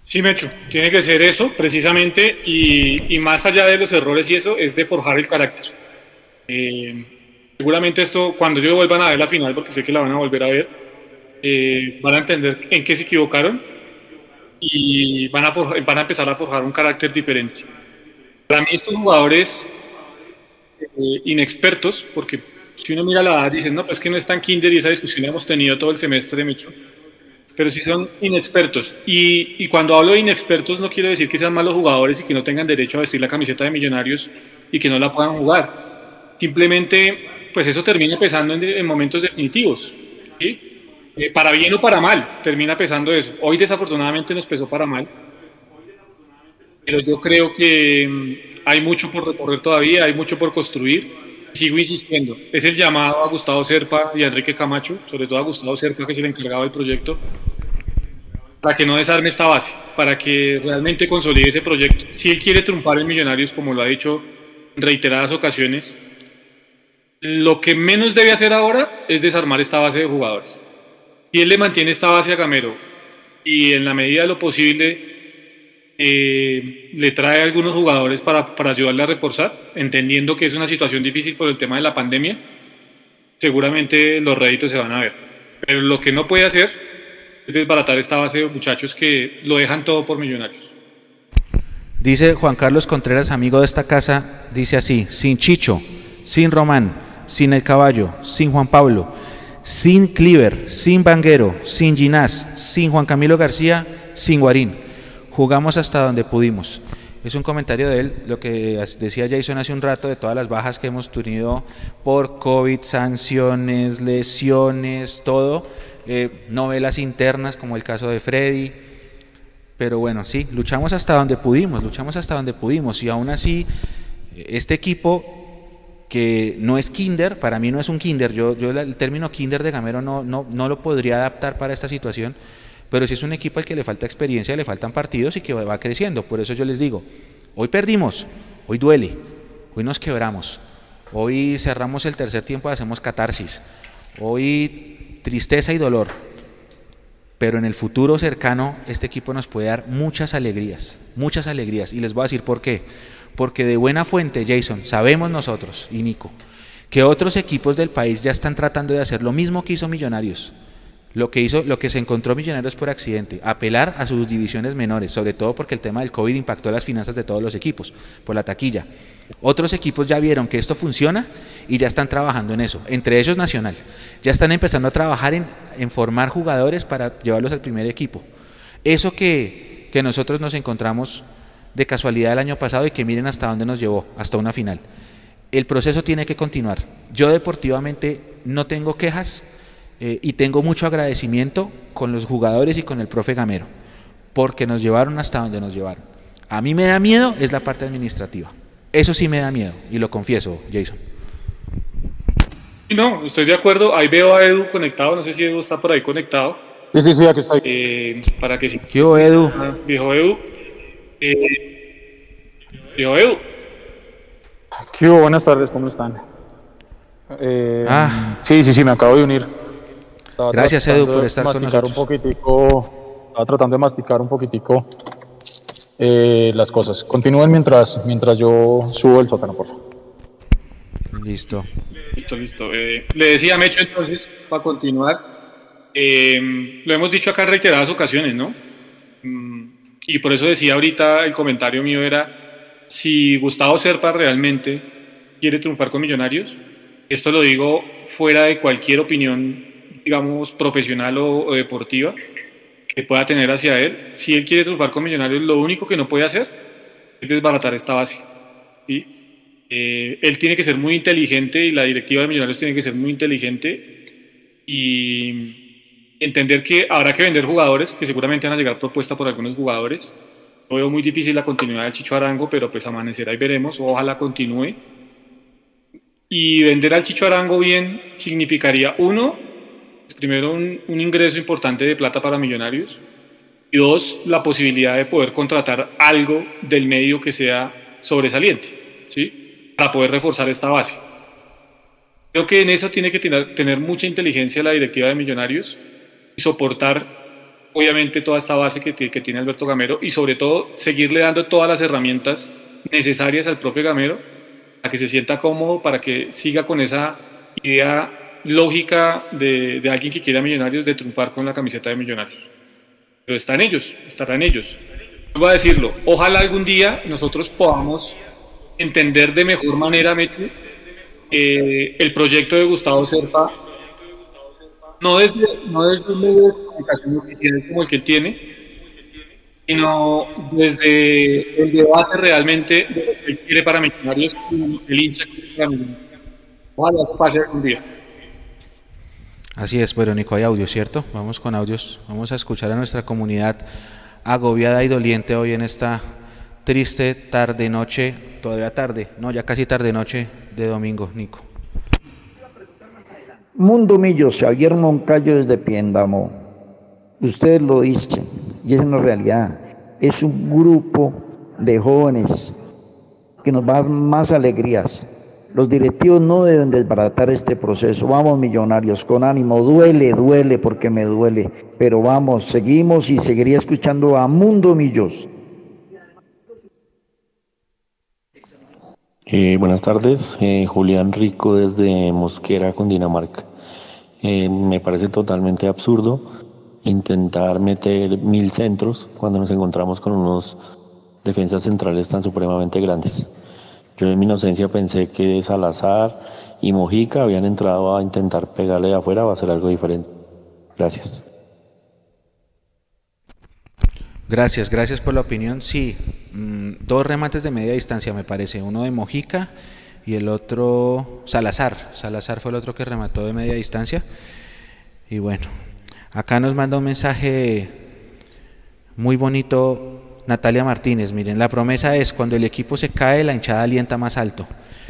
Sí, Mecho, tiene que ser eso, precisamente, y, y, más allá de los errores y eso, es de forjar el carácter. Eh, Seguramente esto, cuando ellos vuelvan a ver la final, porque sé que la van a volver a ver, eh, van a entender en qué se equivocaron y van a, van a empezar a forjar un carácter diferente. Para mí estos jugadores eh, inexpertos, porque si uno mira la edad, dicen, no, pues que no es tan kinder y esa discusión la hemos tenido todo el semestre, mucho, pero si son inexpertos. Y, y cuando hablo de inexpertos no quiero decir que sean malos jugadores y que no tengan derecho a vestir la camiseta de millonarios y que no la puedan jugar. Simplemente pues eso termina pesando en, momentos definitivos. Eh, para bien o para mal, termina pesando eso. Hoy desafortunadamente nos pesó para mal, pero yo creo que mm, hay mucho por recorrer todavía, hay mucho por construir. Sigo insistiendo, es el llamado a Gustavo Serpa y a Enrique Camacho, sobre todo a Gustavo Serpa, que es el encargado del proyecto, para que no desarme esta base, para que realmente consolide ese proyecto. Si él quiere triunfar en Millonarios, como lo ha dicho en reiteradas ocasiones, lo que menos debe hacer ahora es desarmar esta base de jugadores. Si él le mantiene esta base a Gamero y en la medida de lo posible eh, le trae algunos jugadores para, para, ayudarle a reforzar, entendiendo que es una situación difícil por el tema de la pandemia, seguramente los réditos se van a ver. Pero lo que no puede hacer es desbaratar esta base de muchachos que lo dejan todo por millonarios. Dice Juan Carlos Contreras, amigo de esta casa, dice así, sin Chicho, sin Román, sin el caballo, sin Juan Pablo, sin Cliver, sin Banguero, sin Ginás, sin Juan Camilo García, sin Guarín. Jugamos hasta donde pudimos. Es un comentario de él, lo que decía Jason hace un rato, de todas las bajas que hemos tenido por COVID, sanciones, lesiones, todo, eh, novelas internas como el caso de Freddy. Pero bueno, sí, luchamos hasta donde pudimos, luchamos hasta donde pudimos y aún así este equipo que no es kinder, para mí no es un kinder, yo, el término kinder de Gamero no, no, no lo podría adaptar para esta situación, Pero si es un equipo al que le falta experiencia, le faltan partidos y que va creciendo. Por eso yo les digo, hoy perdimos, hoy duele, hoy nos quebramos, hoy cerramos el tercer tiempo hacemos catarsis, hoy tristeza y dolor. Pero en el futuro cercano este equipo nos puede dar muchas alegrías, muchas alegrías. Y les voy a decir por qué. Porque de buena fuente, Jason, sabemos nosotros y Nico, que otros equipos del país ya están tratando de hacer lo mismo que hizo Millonarios lo que hizo, lo que se encontró Millonarios por accidente, apelar a sus divisiones menores, sobre todo porque el tema del COVID impactó las finanzas de todos los equipos, por la taquilla. Otros equipos ya vieron que esto funciona y ya están trabajando en eso, entre ellos Nacional. Ya están empezando a trabajar en, formar jugadores para llevarlos al primer equipo. Eso que, que nosotros nos encontramos de casualidad el año pasado y que miren hasta dónde nos llevó, hasta una final. El proceso tiene que continuar. Yo deportivamente no tengo quejas, eh, y tengo mucho agradecimiento con los jugadores y con el profe Gamero, porque nos llevaron hasta donde nos llevaron. A mí me da miedo es la parte administrativa. Eso sí me da miedo, y lo confieso, Jason. No, estoy de acuerdo. Ahí veo a Edu conectado. No sé si Edu está por ahí conectado. Sí, sí, sí, aquí estoy. Eh, para que sí. ¿Qué hubo, Edu? Ah, dijo Edu. Eh, dijo Edu. ¿Qué hubo? Buenas tardes, ¿cómo están? Eh, Ah. Sí, sí, sí, me acabo de unir. Estaba Gracias, Edu, por estar con masticar nosotros. un poquitico, estaba tratando de masticar un poquitico eh, las cosas. Continúen mientras, mientras yo subo el sótano, por favor. Listo. Listo, listo. Eh, le decía a Mecho entonces, para continuar, eh, lo hemos dicho acá en reiteradas ocasiones, ¿no? Y por eso decía ahorita, el comentario mío era, si Gustavo Serpa realmente quiere triunfar con Millonarios, esto lo digo fuera de cualquier opinión, digamos, profesional o, o deportiva que pueda tener hacia él, si él quiere triunfar con Millonarios, lo único que no puede hacer es desbaratar esta base. ¿sí? Eh, él tiene que ser muy inteligente y la directiva de Millonarios tiene que ser muy inteligente y entender que habrá que vender jugadores, que seguramente van a llegar propuestas por algunos jugadores. Yo veo muy difícil la continuidad del Chicho Arango, pero pues amanecerá y veremos. Ojalá continúe. Y vender al Chicho Arango bien significaría, uno, primero un, un ingreso importante de plata para Millonarios y dos, la posibilidad de poder contratar algo del medio que sea sobresaliente, ¿sí? Para poder reforzar esta base. Creo que en eso tiene que tener, tener mucha inteligencia la directiva de Millonarios soportar, obviamente, toda esta base que, tie- que tiene Alberto Gamero y, sobre todo, seguirle dando todas las herramientas necesarias al propio Gamero para que se sienta cómodo, para que siga con esa idea lógica de, de alguien que quiera Millonarios de triunfar con la camiseta de Millonarios pero están ellos, estarán ellos. Voy a decirlo, ojalá algún día nosotros podamos entender de mejor manera, eh, el proyecto de Gustavo Serpa, no desde, no desde un medio de comunicación oficial como el que tiene, sino desde el debate realmente de lo que él quiere para Millonarios el hincha quiere para Millonarios. Ojalá eso pase algún día. Así es, pero Nico, hay audio, ¿cierto? Vamos con audios. Vamos a escuchar a nuestra comunidad agobiada y doliente hoy en esta triste tarde-noche, todavía tarde, no, ya casi tarde-noche de domingo, Nico. Mundo Millos, Javier Moncayo desde Piendamo. Ustedes lo dicen, y es una realidad. Es un grupo de jóvenes que nos va a dar más alegrías. Los directivos no deben desbaratar este proceso. Vamos, millonarios, con ánimo. Duele, duele porque me duele. Pero vamos, seguimos y seguiría escuchando a Mundo Millos. Eh, buenas tardes, eh, Julián Rico desde Mosquera, Cundinamarca. Eh, me parece totalmente absurdo intentar meter mil centros cuando nos encontramos con unos defensas centrales tan supremamente grandes. Yo en mi inocencia pensé que Salazar y Mojica habían entrado a intentar pegarle afuera o hacer algo diferente. Gracias. Gracias, gracias por la opinión. Sí, mm, dos remates de media distancia me parece, uno de Mojica y el otro Salazar. Salazar fue el otro que remató de media distancia. Y bueno, acá nos manda un mensaje muy bonito Natalia Martínez. Miren, la promesa es cuando el equipo se cae, la hinchada alienta más alto.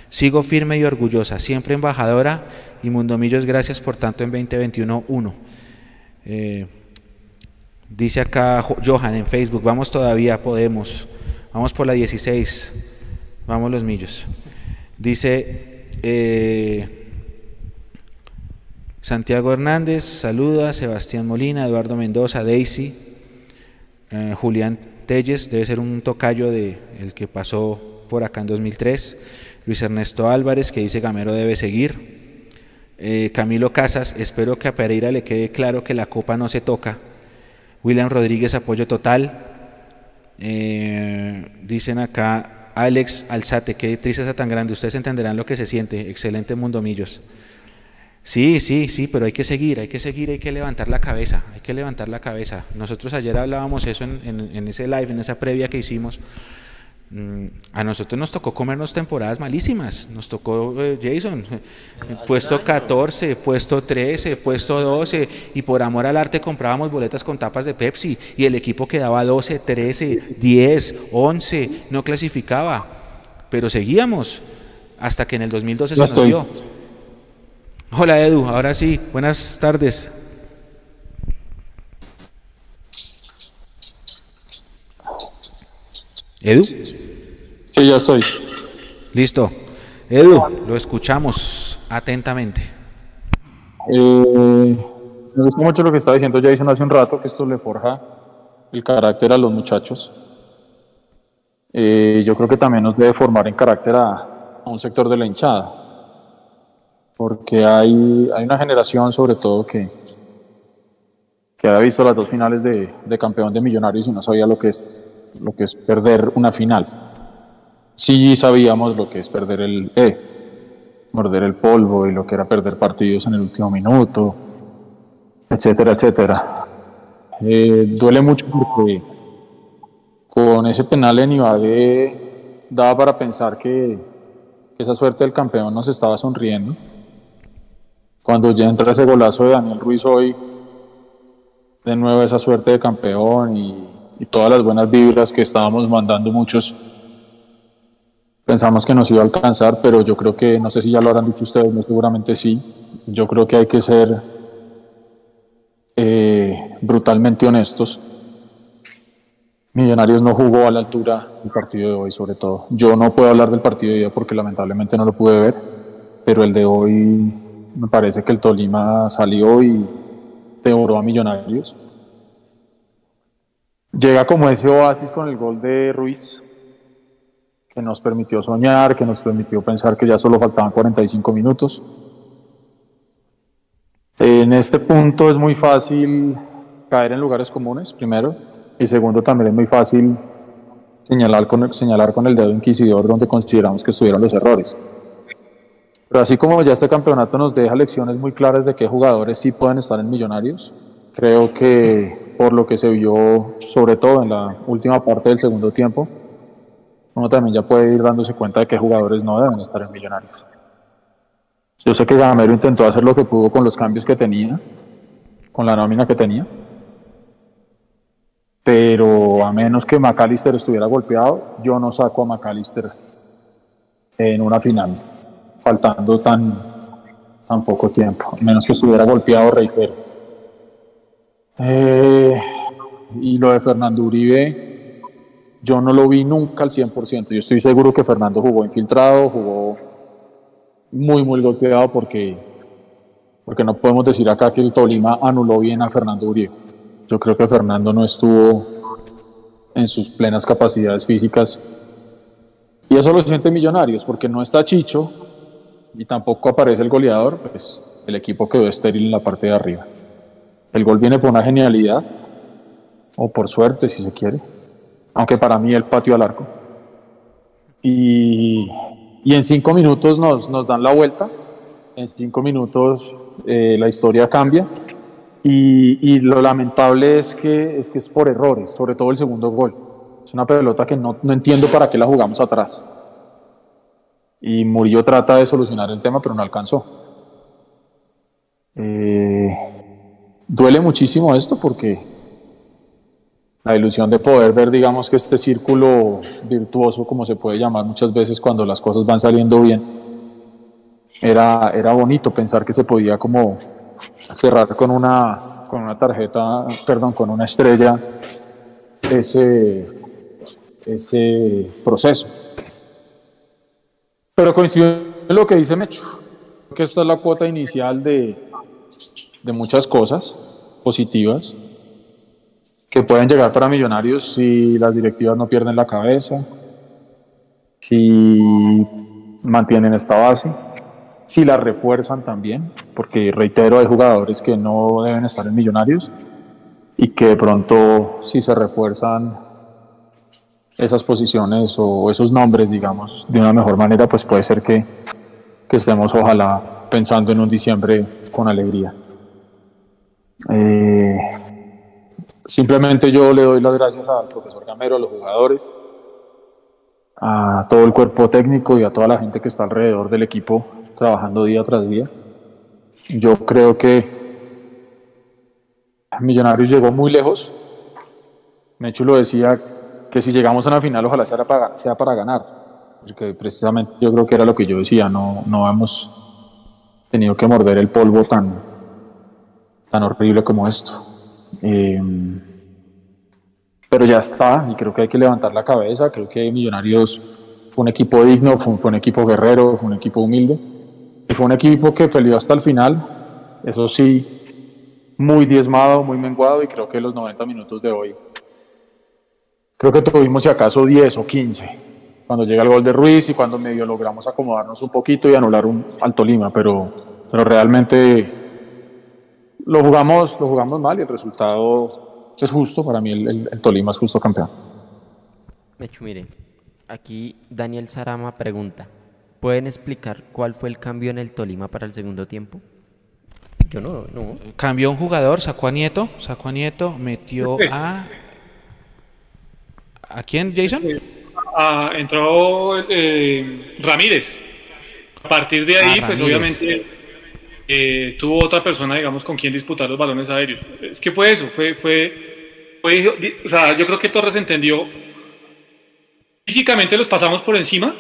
Sigo firme y orgullosa, siempre embajadora y Mundomillos, gracias por tanto en 2021-1. Eh, Dice acá Johan en Facebook, vamos todavía, podemos. Vamos por la 16. Vamos los millos. Dice eh, Santiago Hernández, saluda, Sebastián Molina, Eduardo Mendoza, Daisy, eh, Julián Telles, debe ser un tocayo de el que pasó por acá en 2003, Luis Ernesto Álvarez, que dice Gamero debe seguir, eh, Camilo Casas, espero que a Pereira le quede claro que la copa no se toca, William Rodríguez, apoyo total, dicen acá Alex Alzate, qué tristeza tan grande. Ustedes entenderán lo que se siente. Excelente Mundo Millos. Sí, sí, sí, pero hay que seguir, hay que seguir, hay que levantar la cabeza, hay que levantar la cabeza. Nosotros ayer hablábamos eso en, ese live, en esa previa que hicimos. Mm, a nosotros nos tocó comernos temporadas malísimas. Nos tocó eh, Jason, eh, puesto 14, puesto 13, puesto 12, y por amor al arte comprábamos boletas con tapas de Pepsi, y el equipo quedaba 12, 13, 10, 11, no clasificaba. Pero seguíamos hasta que en el 2012 se nos dio. Hola Edu, ahora sí, buenas tardes. Edu. Sí, ya estoy. Listo. Edu, lo escuchamos atentamente. Eh, me gusta mucho lo que estaba diciendo Jason hace un rato, que esto le forja el carácter a los muchachos. Eh, yo creo que también nos debe formar en carácter a, un sector de la hinchada, porque hay, hay una generación sobre todo que, que había visto las dos finales de, de campeón de millonarios y no sabía lo que es lo que es perder una final. Sí sabíamos lo que es perder el E, morder el polvo y lo que era perder partidos en el último minuto, etcétera, etcétera. Eh, duele mucho porque con ese penal en Ibagué daba para pensar que, que esa suerte del campeón nos estaba sonriendo. Cuando ya entra ese golazo de Daniel Ruiz hoy, de nuevo esa suerte de campeón y y todas las buenas vibras que estábamos mandando muchos, pensamos que nos iba a alcanzar, pero yo creo que, no sé si ya lo habrán dicho ustedes, no, seguramente sí, yo creo que hay que ser eh, brutalmente honestos. Millonarios no jugó a la altura del partido de hoy, sobre todo. Yo no puedo hablar del partido de hoy porque lamentablemente no lo pude ver, pero el de hoy me parece que el Tolima salió y devoró a Millonarios. Llega como ese oasis con el gol de Ruiz, que nos permitió soñar, que nos permitió pensar que ya solo faltaban 45 minutos. En este punto es muy fácil caer en lugares comunes, primero, y segundo también es muy fácil señalar con, señalar con el dedo inquisidor donde consideramos que estuvieron los errores. Pero así como ya este campeonato nos deja lecciones muy claras de qué jugadores sí pueden estar en Millonarios, creo que por lo que se vio sobre todo en la última parte del segundo tiempo, uno también ya puede ir dándose cuenta de que jugadores no deben estar en Millonarios. Yo sé que Gamero intentó hacer lo que pudo con los cambios que tenía, con la nómina que tenía, pero a menos que McAllister estuviera golpeado, yo no saco a McAllister en una final, faltando tan, tan poco tiempo, a menos que estuviera golpeado, reitero. Eh, y lo de Fernando Uribe, yo no lo vi nunca al 100%. Yo estoy seguro que Fernando jugó infiltrado, jugó muy, muy golpeado porque, porque no podemos decir acá que el Tolima anuló bien a Fernando Uribe. Yo creo que Fernando no estuvo en sus plenas capacidades físicas. Y eso lo siente Millonarios, porque no está Chicho y tampoco aparece el goleador, pues el equipo quedó estéril en la parte de arriba. El gol viene por una genialidad, o por suerte, si se quiere, aunque para mí el patio al arco. Y, en cinco minutos nos, nos, dan la vuelta, en cinco minutos eh, la historia cambia. Y, lo lamentable es que, es que es por errores, sobre todo el segundo gol. Es una pelota que no, no entiendo para qué la jugamos atrás. Y Murillo trata de solucionar el tema, pero no alcanzó. Eh, duele muchísimo esto porque la ilusión de poder ver, digamos, que este círculo virtuoso, como se puede llamar muchas veces cuando las cosas van saliendo bien, era, era bonito pensar que se podía como cerrar con una, con una tarjeta, perdón, con una estrella ese, ese proceso. Pero coincide en lo que dice Mecho, que esta es la cuota inicial de, de muchas cosas positivas que pueden llegar para Millonarios si las directivas no pierden la cabeza, si mantienen esta base, si la refuerzan también, porque reitero, hay jugadores que no deben estar en Millonarios y que de pronto si se refuerzan esas posiciones o esos nombres, digamos, de una mejor manera, pues puede ser que, que estemos ojalá pensando en un diciembre con alegría. Eh, simplemente yo le doy las gracias al profesor Gamero, a los jugadores, a todo el cuerpo técnico y a toda la gente que está alrededor del equipo trabajando día tras día. Yo creo que Millonarios llegó muy lejos. Mechu lo decía que si llegamos a una final ojalá sea para, sea para ganar, porque precisamente yo creo que era lo que yo decía, no, no hemos tenido que morder el polvo tan, tan horrible como esto. Eh, pero ya está, y creo que hay que levantar la cabeza, creo que Millonarios fue un equipo digno, fue, un equipo guerrero, fue un equipo humilde, y fue un equipo que peleó hasta el final, eso sí, muy diezmado, muy menguado, y creo que los 90 minutos de hoy, creo que tuvimos si acaso 10 o 15, cuando llega el gol de Ruiz y cuando medio logramos acomodarnos un poquito y anular un Alto Lima, pero, pero realmente lo jugamos, lo jugamos mal y el resultado es justo, para mí el, Tolima es justo campeón. Mechu, mire, aquí Daniel Sarama pregunta, ¿pueden explicar cuál fue el cambio en el Tolima para el segundo tiempo? Yo no, no. Cambió un jugador, sacó a Nieto, sacó a Nieto, metió a... ¿A quién, Jason? entró eh, Ramírez. A partir de ahí, pues obviamente eh, tuvo otra persona, digamos, con quien disputar los balones aéreos. Es que fue eso, fue, fue o sea, yo creo que Torres entendió. Físicamente los pasamos por encima,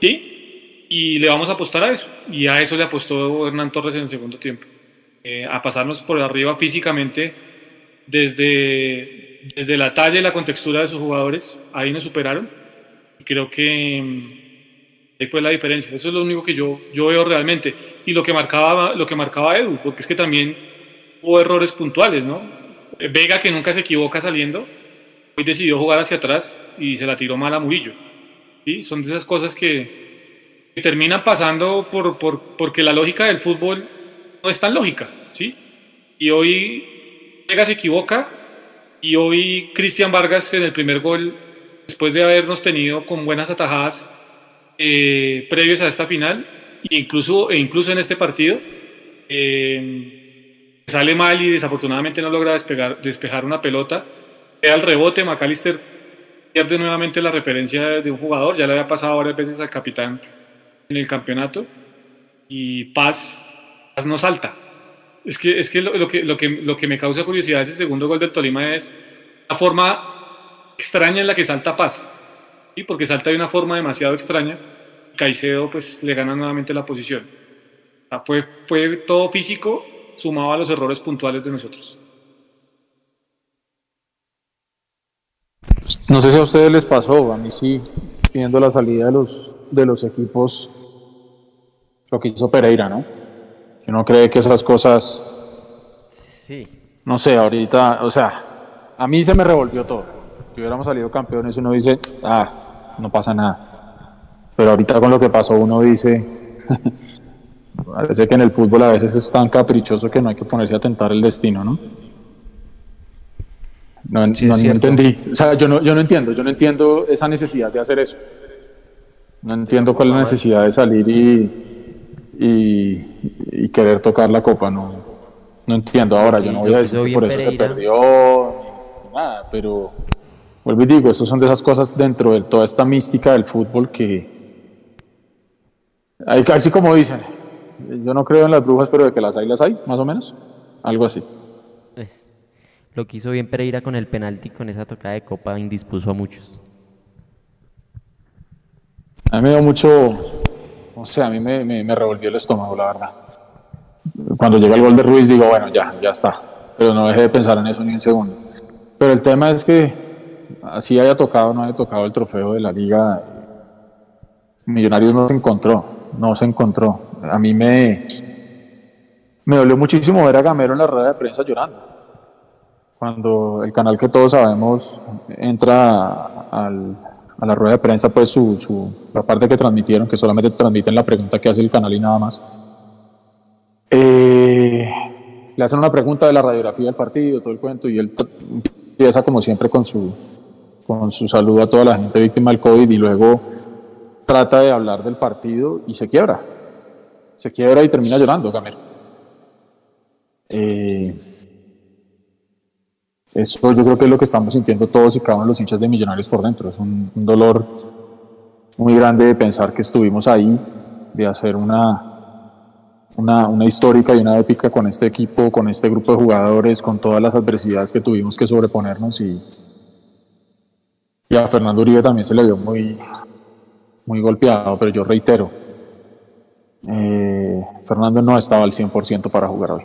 ¿sí? Y le vamos a apostar a eso. Y a eso le apostó Hernán Torres en el segundo tiempo. Eh, a pasarnos por arriba físicamente desde, desde la talla y la contextura de sus jugadores. Ahí nos superaron. Creo que mm, ahí fue la diferencia. Eso es lo único que yo, yo veo realmente. Y lo que marcaba, lo que marcaba Edu, porque es que también hubo errores puntuales, ¿no? Vega, que nunca se equivoca saliendo, hoy decidió jugar hacia atrás y se la tiró mal a Murillo. ¿sí? Son de esas cosas que, terminan pasando por, por, porque la lógica del fútbol no es tan lógica. ¿sí? Y hoy Vega se equivoca y hoy Cristian Vargas en el primer gol, después de habernos tenido con buenas atajadas eh, previos a esta final, e incluso, incluso en este partido, eh, sale mal y desafortunadamente no logra despegar, despejar una pelota. Queda el rebote, McAllister pierde nuevamente la referencia de un jugador, ya le había pasado varias veces al capitán en el campeonato y Paz, no salta. Es que, es que, lo, que, lo, que, lo que me causa curiosidad ese segundo gol del Tolima es la forma extraña en la que salta Paz, ¿sí? porque salta de una forma demasiado extraña. Caicedo pues le gana nuevamente la posición. fue, fue todo físico sumaba a los errores puntuales de nosotros. No sé si a ustedes les pasó, a mí sí, viendo la salida de los, de los equipos, lo que hizo Pereira, ¿no? Uno cree que esas cosas, sí. no sé, ahorita, o sea, a mí se me revolvió todo. Si hubiéramos salido campeones, uno dice, ah, no pasa nada. Pero ahorita con lo que pasó, uno dice, <laughs> Parece que en el fútbol a veces es tan caprichoso que no hay que ponerse a tentar el destino, ¿no? No, entendí. O sea, yo no, yo no entiendo, yo no entiendo esa necesidad de hacer eso. No entiendo cuál es la necesidad de salir y, y, querer tocar la copa, no, no entiendo. Ahora, yo no voy a decir que por eso se perdió, nada, pero vuelvo y digo, esas son de esas cosas dentro de toda esta mística del fútbol que, hay, así como dicen, yo no creo en las brujas, pero de que las hay, las hay, más o menos. Algo así. Lo que hizo bien Pereira con el penalti, con esa tocada de copa, indispuso a muchos. A mí me dio mucho, o sea, a mí me, me, revolvió el estómago, la verdad. cuando llega el gol de Ruiz digo, bueno, ya, ya está. Pero no dejé de pensar en eso ni un segundo. Pero el tema es que así haya tocado no haya tocado el trofeo de la liga, Millonarios no se encontró, no se encontró. A mí me, me dolió muchísimo ver a Gamero en la rueda de prensa llorando. Cuando el canal que todos sabemos entra al, a la rueda de prensa, pues su, su, la parte que transmitieron, que solamente transmiten la pregunta que hace el canal y nada más. Eh, le hacen una pregunta de la radiografía del partido, todo el cuento, y él empieza como siempre con su, con su saludo a toda la gente víctima del COVID y luego trata de hablar del partido y se quiebra. Se quiebra y termina llorando, Gamero. Eh, eso yo creo que es lo que estamos sintiendo todos y cada uno de los hinchas de Millonarios por dentro. Es un, un dolor muy grande de pensar que estuvimos ahí, de hacer una, una, una, histórica y una épica con este equipo, con este grupo de jugadores, con todas las adversidades que tuvimos que sobreponernos y, y a Fernando Uribe también se le vio muy, muy golpeado, pero yo reitero, eh, Fernando no estaba al 100% para jugar hoy.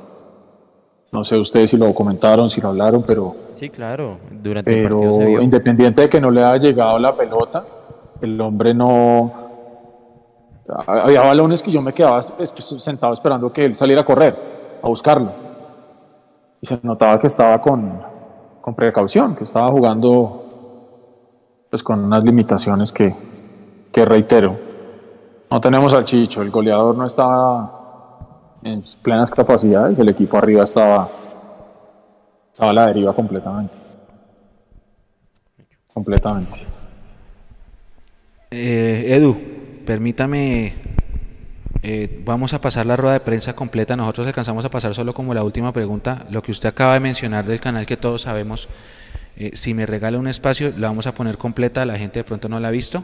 No sé ustedes si lo comentaron, si lo hablaron, pero. Sí, claro. Durante pero el partido se vio. independiente de que no le haya llegado la pelota, el hombre no. Había balones que yo me quedaba sentado esperando que él saliera a correr, a buscarlo. Y se notaba que estaba con, con precaución, que estaba jugando pues con unas limitaciones que, que reitero. No tenemos al Chicho, el goleador no estaba en plenas capacidades, el equipo arriba estaba, estaba a la deriva completamente. Completamente. Eh, Edu, permítame, eh, vamos a pasar la rueda de prensa completa, nosotros alcanzamos a pasar solo como la última pregunta, lo que usted acaba de mencionar del canal que todos sabemos, eh, si me regala un espacio, la vamos a poner completa, la gente de pronto no la ha visto.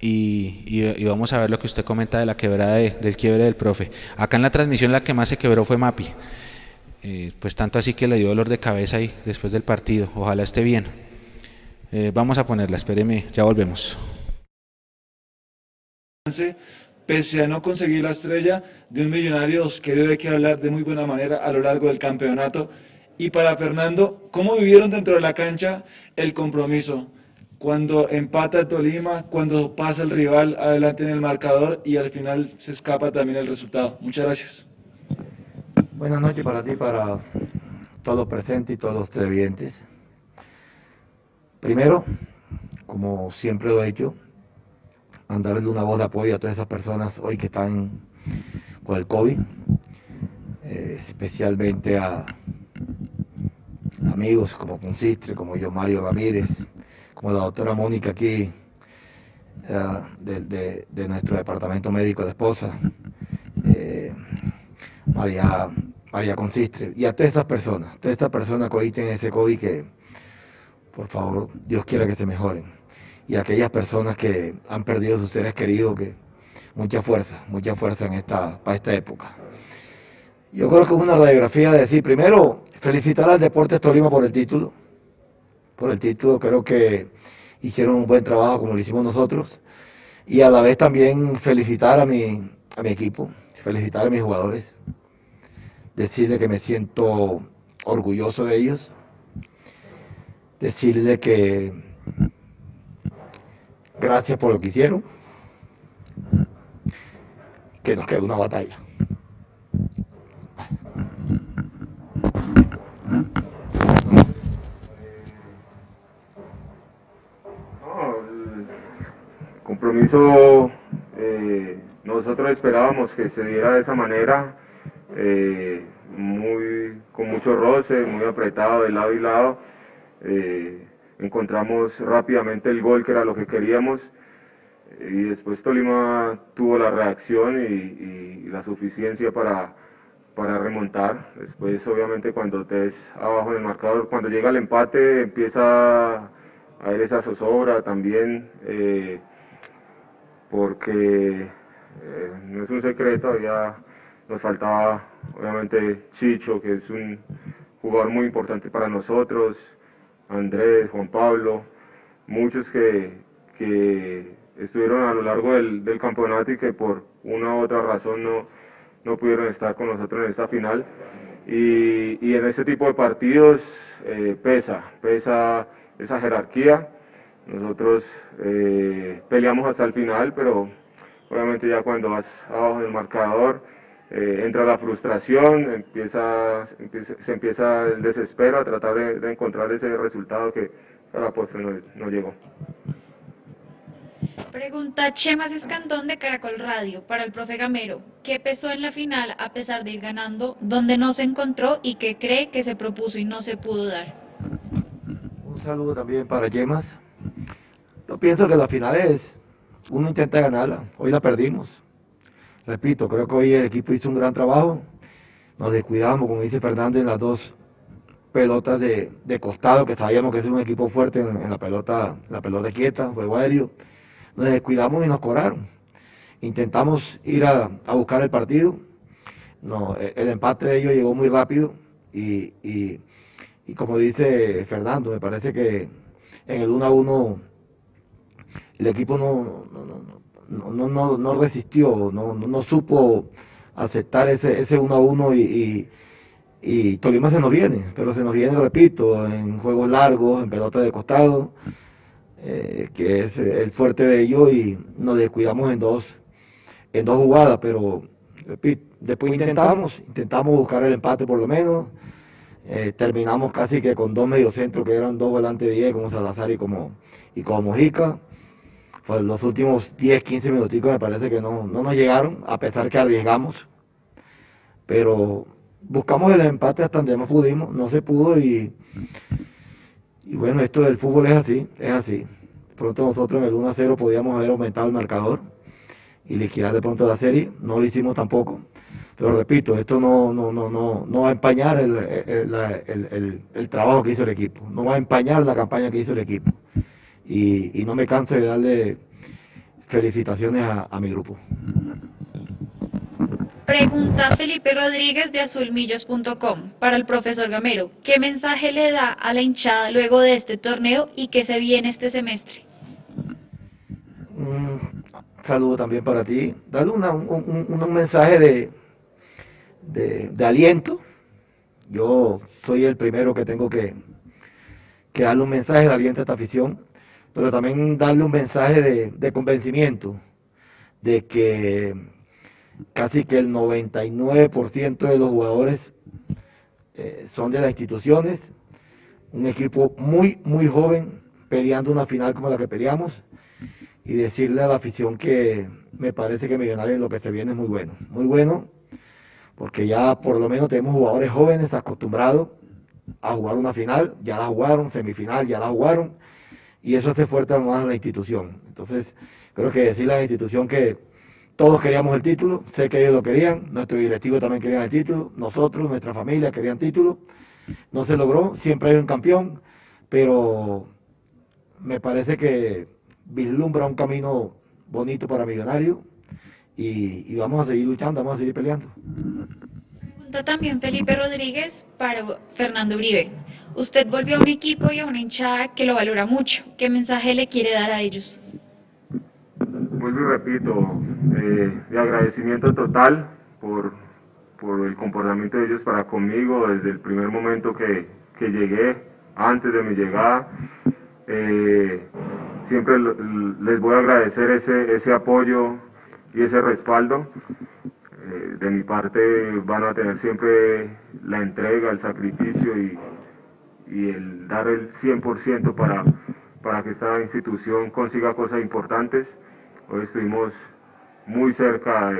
Y, y, vamos a ver lo que usted comenta de la quebrada de, del quiebre del profe. Acá en la transmisión la que más se quebró fue Mapi. Eh, pues tanto así que le dio dolor de cabeza ahí después del partido. Ojalá esté bien. Eh, vamos a ponerla, espéreme, ya volvemos. Pese a no conseguir la estrella de un millonario que dio de qué hablar de muy buena manera a lo largo del campeonato. Y para Fernando, ¿cómo vivieron dentro de la cancha el compromiso? cuando empata Tolima, cuando pasa el rival adelante en el marcador y al final se escapa también el resultado. Muchas gracias. Buenas noches para ti, para todos presentes y todos los televidentes. Primero, como siempre lo he hecho, mandarle una voz de apoyo a todas esas personas hoy que están con el COVID, eh, especialmente a amigos como Consistre, como yo, Mario Ramírez, como la doctora Mónica aquí, de, de, de, nuestro departamento médico de esposa, eh, María, María Consistre, y a todas estas personas, todas estas personas que hoy tienen ese COVID que, por favor, Dios quiera que se mejoren. Y a aquellas personas que han perdido sus seres queridos, que mucha fuerza, mucha fuerza en esta, para esta época. Yo creo que es una radiografía de decir, primero, felicitar al Deportes Tolima por el título, por el título, creo que hicieron un buen trabajo como lo hicimos nosotros. Y a la vez también felicitar a mi, a mi equipo, felicitar a mis jugadores, decirle que me siento orgulloso de ellos, decirle que gracias por lo que hicieron, que nos queda una batalla. Compromiso eh, nosotros esperábamos que se diera de esa manera, eh, muy, con mucho roce, muy apretado de lado y lado. Eh, encontramos rápidamente el gol que era lo que queríamos y después Tolima tuvo la reacción y, la suficiencia para, para remontar. Después obviamente cuando te es abajo en el marcador, cuando llega el empate empieza a haber esa zozobra también. Porque eh, no es un secreto, ya nos faltaba obviamente Chicho, que es un jugador muy importante para nosotros, Andrés, Juan Pablo, muchos que, que estuvieron a lo largo del, campeonato y que por una u otra razón no, no pudieron estar con nosotros en esta final. Y, y en este tipo de partidos eh, pesa, pesa esa jerarquía. Nosotros eh, peleamos hasta el final, pero obviamente ya cuando vas abajo del marcador eh, entra la frustración, empieza, se empieza el desespero a tratar de, de encontrar ese resultado que a la postre no, no llegó. Pregunta Chemas Escandón de Caracol Radio para el profe Gamero. ¿Qué pesó en la final a pesar de ir ganando, dónde no se encontró y qué cree que se propuso y no se pudo dar? Un saludo también para Yemas. Yo pienso que la final es, uno intenta ganarla, hoy la perdimos. Repito, creo que hoy el equipo hizo un gran trabajo. Nos descuidamos, como dice Fernando, en las dos pelotas de, de costado, que sabíamos que es un equipo fuerte en, en la pelota, en la pelota quieta, juego aéreo nos descuidamos y nos cobraron. Intentamos ir a, a buscar el partido. No, e, el empate de ellos llegó muy rápido y, y, y, como dice Fernando, me parece que en el 1 a 1 el equipo no, no, no, no, no resistió, no, no, supo aceptar ese, ese 1 a 1 y, y, y Tolima se nos viene, pero se nos viene, repito, en juegos largos, en pelota de costado eh, que es el fuerte de ellos y nos descuidamos en dos, en dos jugadas, pero después intentamos, intentamos buscar el empate por lo menos, eh, terminamos casi que con dos mediocentros que eran dos volantes de 10 como Salazar y como, y como Mojica. Los últimos 10, 15 minuticos me parece que no, no nos llegaron, a pesar que arriesgamos. Pero buscamos el empate hasta donde más pudimos, no se pudo y y bueno, esto del fútbol es así, es así. Pronto nosotros en el 1 a 0 podíamos haber aumentado el marcador y liquidar de pronto la serie, no lo hicimos tampoco. Pero repito, esto no, no, no, no, no va a empañar el, el, el, trabajo que hizo el equipo, no va a empañar la campaña que hizo el equipo. Y, y no me canso de darle felicitaciones a, a mi grupo. Pregunta Felipe Rodríguez de azulmillos.com para el profesor Gamero. ¿Qué mensaje le da a la hinchada luego de este torneo y qué se viene este semestre? Un saludo también para ti. Dale una, un, un, un, mensaje de, de, de, aliento. Yo soy el primero que tengo que, que, darle un mensaje de aliento a esta afición, pero también darle un mensaje de, de convencimiento de que casi que el 99% de los jugadores eh, son de las instituciones, un equipo muy, muy joven peleando una final como la que peleamos. Y decirle a la afición que me parece que Millonarios lo que se viene es muy bueno, muy bueno, porque ya por lo menos tenemos jugadores jóvenes acostumbrados a jugar una final, ya la jugaron, semifinal, ya la jugaron, y eso hace fuerte más a la institución. Entonces, creo que decirle a la institución que todos queríamos el título, sé que ellos lo querían, nuestro directivo también quería el título, nosotros, nuestra familia querían título. No se logró, siempre hay un campeón, pero me parece que vislumbra un camino bonito para Millonario y, y vamos a seguir luchando, vamos a seguir peleando. Pregunta también Felipe Rodríguez para Fernando Uribe. Usted volvió a un equipo y a una hinchada que lo valora mucho. ¿Qué mensaje le quiere dar a ellos? vuelvo y repito, eh, de agradecimiento total por, por el comportamiento de ellos para conmigo desde el primer momento que, que llegué, antes de mi llegada. Eh, siempre les voy a agradecer ese, ese apoyo y ese respaldo. Eh, de mi parte van a tener siempre la entrega, el sacrificio y, y el dar el 100% para, para que esta institución consiga cosas importantes. Hoy estuvimos muy cerca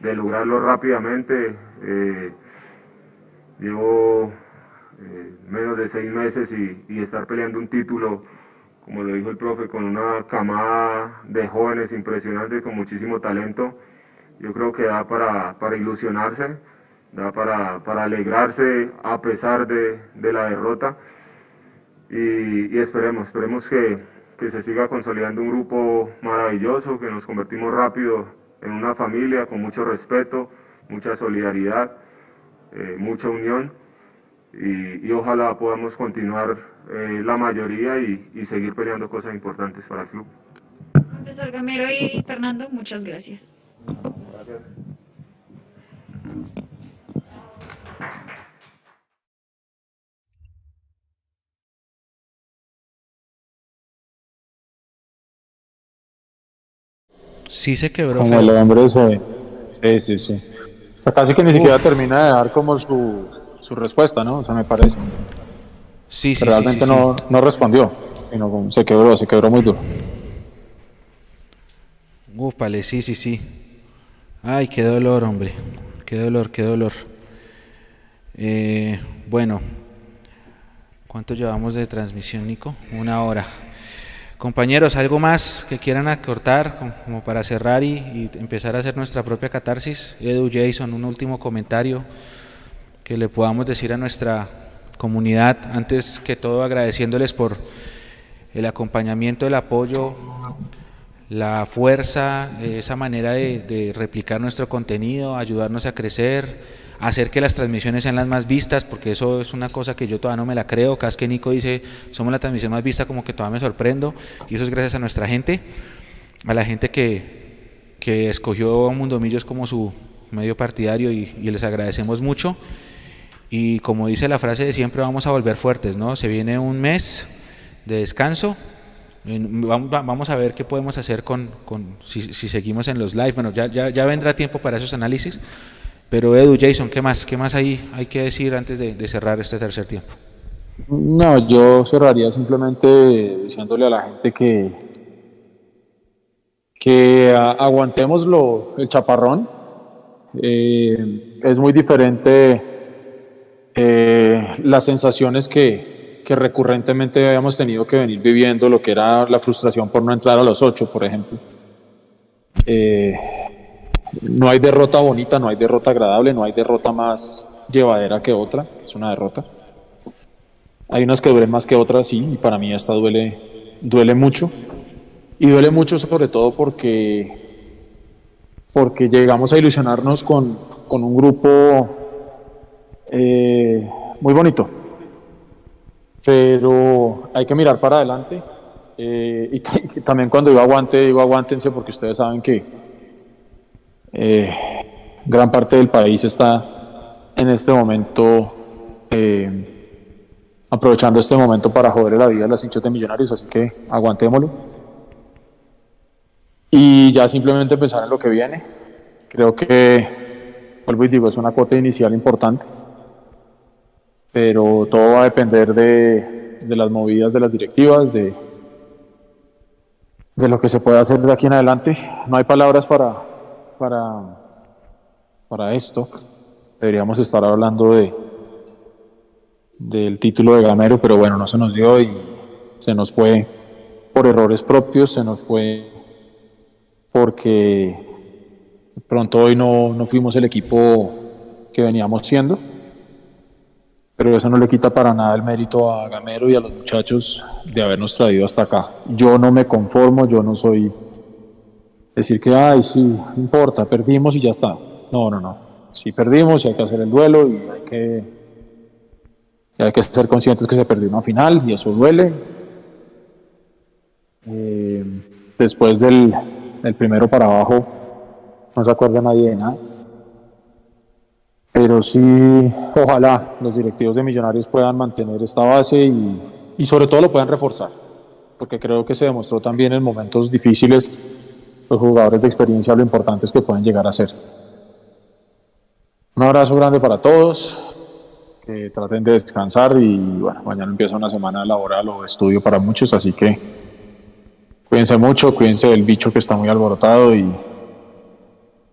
de, lograrlo rápidamente. Eh, llevo eh, menos de seis meses y, y, estar peleando un título, como lo dijo el profe, con una camada de jóvenes impresionantes con muchísimo talento. Yo creo que da para, para ilusionarse, da para, para alegrarse a pesar de, de la derrota. Y, y esperemos, esperemos que, que se siga consolidando un grupo maravilloso, que nos convertimos rápido en una familia con mucho respeto, mucha solidaridad, eh, mucha unión y, y, ojalá podamos continuar eh, la mayoría y, y, seguir peleando cosas importantes para el club. Profesor Gamero y Fernando, muchas gracias. Gracias. Sí se quebró. Como el hombre se... Sí, sí, sí. O sea, casi que ni siquiera termina de dar como su, su respuesta, ¿no? O sea, me parece. Sí, sí, Realmente sí, sí, no, no respondió, sino como se quebró, se quebró muy duro. Úpale, sí, sí, sí. Ay, qué dolor, hombre. Qué dolor, qué dolor. Eh, bueno, ¿cuánto llevamos de transmisión, Nico? Una hora. Compañeros, ¿algo más que quieran acortar como- para cerrar y, y empezar a hacer nuestra propia catarsis? Edu, Jason, un último comentario que le podamos decir a nuestra comunidad. Antes que todo, agradeciéndoles por el acompañamiento, el apoyo, la fuerza, eh, esa manera de, replicar nuestro contenido, ayudarnos a crecer, hacer que las transmisiones sean las más vistas, porque eso es una cosa que yo todavía no me la creo. Cada vez que Nico dice, somos la transmisión más vista, como que todavía me sorprendo, y eso es gracias a nuestra gente, a la gente que, que escogió a Mundomillos como su medio partidario y, y les agradecemos mucho. Y como dice la frase de siempre, vamos a volver fuertes, ¿no? Se viene un mes de descanso. Vamos, va- vamos a ver qué podemos hacer con, con- si, seguimos en los live. Bueno, ya, ya, vendrá tiempo para esos análisis. Pero Edu, Jason, ¿qué más? ¿Qué más hay, hay que decir antes de, de cerrar este tercer tiempo? No, yo cerraría simplemente diciéndole a la gente que, que aguantemos lo, el chaparrón. Eh, es muy diferente eh, las sensaciones que, que recurrentemente habíamos tenido que venir viviendo, lo que era la frustración por no entrar a los ocho, por ejemplo. Eh, no hay derrota bonita, no hay derrota agradable, no hay derrota más llevadera que otra, es una derrota. Hay unas que duelen más que otras, sí, y para mí esta duele, duele mucho. Y duele mucho sobre todo porque, porque llegamos a ilusionarnos con, con un grupo eh, muy bonito. Pero hay que mirar para adelante. eh, y y también cuando digo aguante, digo aguántense porque ustedes saben que eh, gran parte del país está en este momento eh, aprovechando este momento para joder la vida a los hinchas de millonarios, así que aguantémoslo. Y ya simplemente pensar en lo que viene. Creo que, vuelvo y digo, es una cuota inicial importante, pero todo va a depender de, de las movidas de las directivas, de, de lo que se pueda hacer de aquí en adelante. No hay palabras para, para, para esto. Deberíamos estar hablando de, del título de Gamero, pero bueno, no se nos dio y se nos fue por errores propios, se nos fue porque pronto hoy no, no fuimos el equipo que veníamos siendo, pero eso no le quita para nada el mérito a Gamero y a los muchachos de habernos traído hasta acá. Yo no me conformo, yo no soy decir que, ay, sí, importa, perdimos y ya está. No, no, no. Sí perdimos y hay que hacer el duelo y hay que, y hay que ser conscientes que se perdió una final y eso duele. Eh, después del, del primero para abajo, no se acuerda nadie de nada. Pero sí, ojalá los directivos de Millonarios puedan mantener esta base y, y sobre todo lo puedan reforzar, porque creo que se demostró también en momentos difíciles los jugadores de experiencia lo importantes que pueden llegar a ser. Un abrazo grande para todos, que traten de descansar y bueno, mañana empieza una semana laboral o estudio para muchos, así que cuídense mucho, cuídense del bicho que está muy alborotado y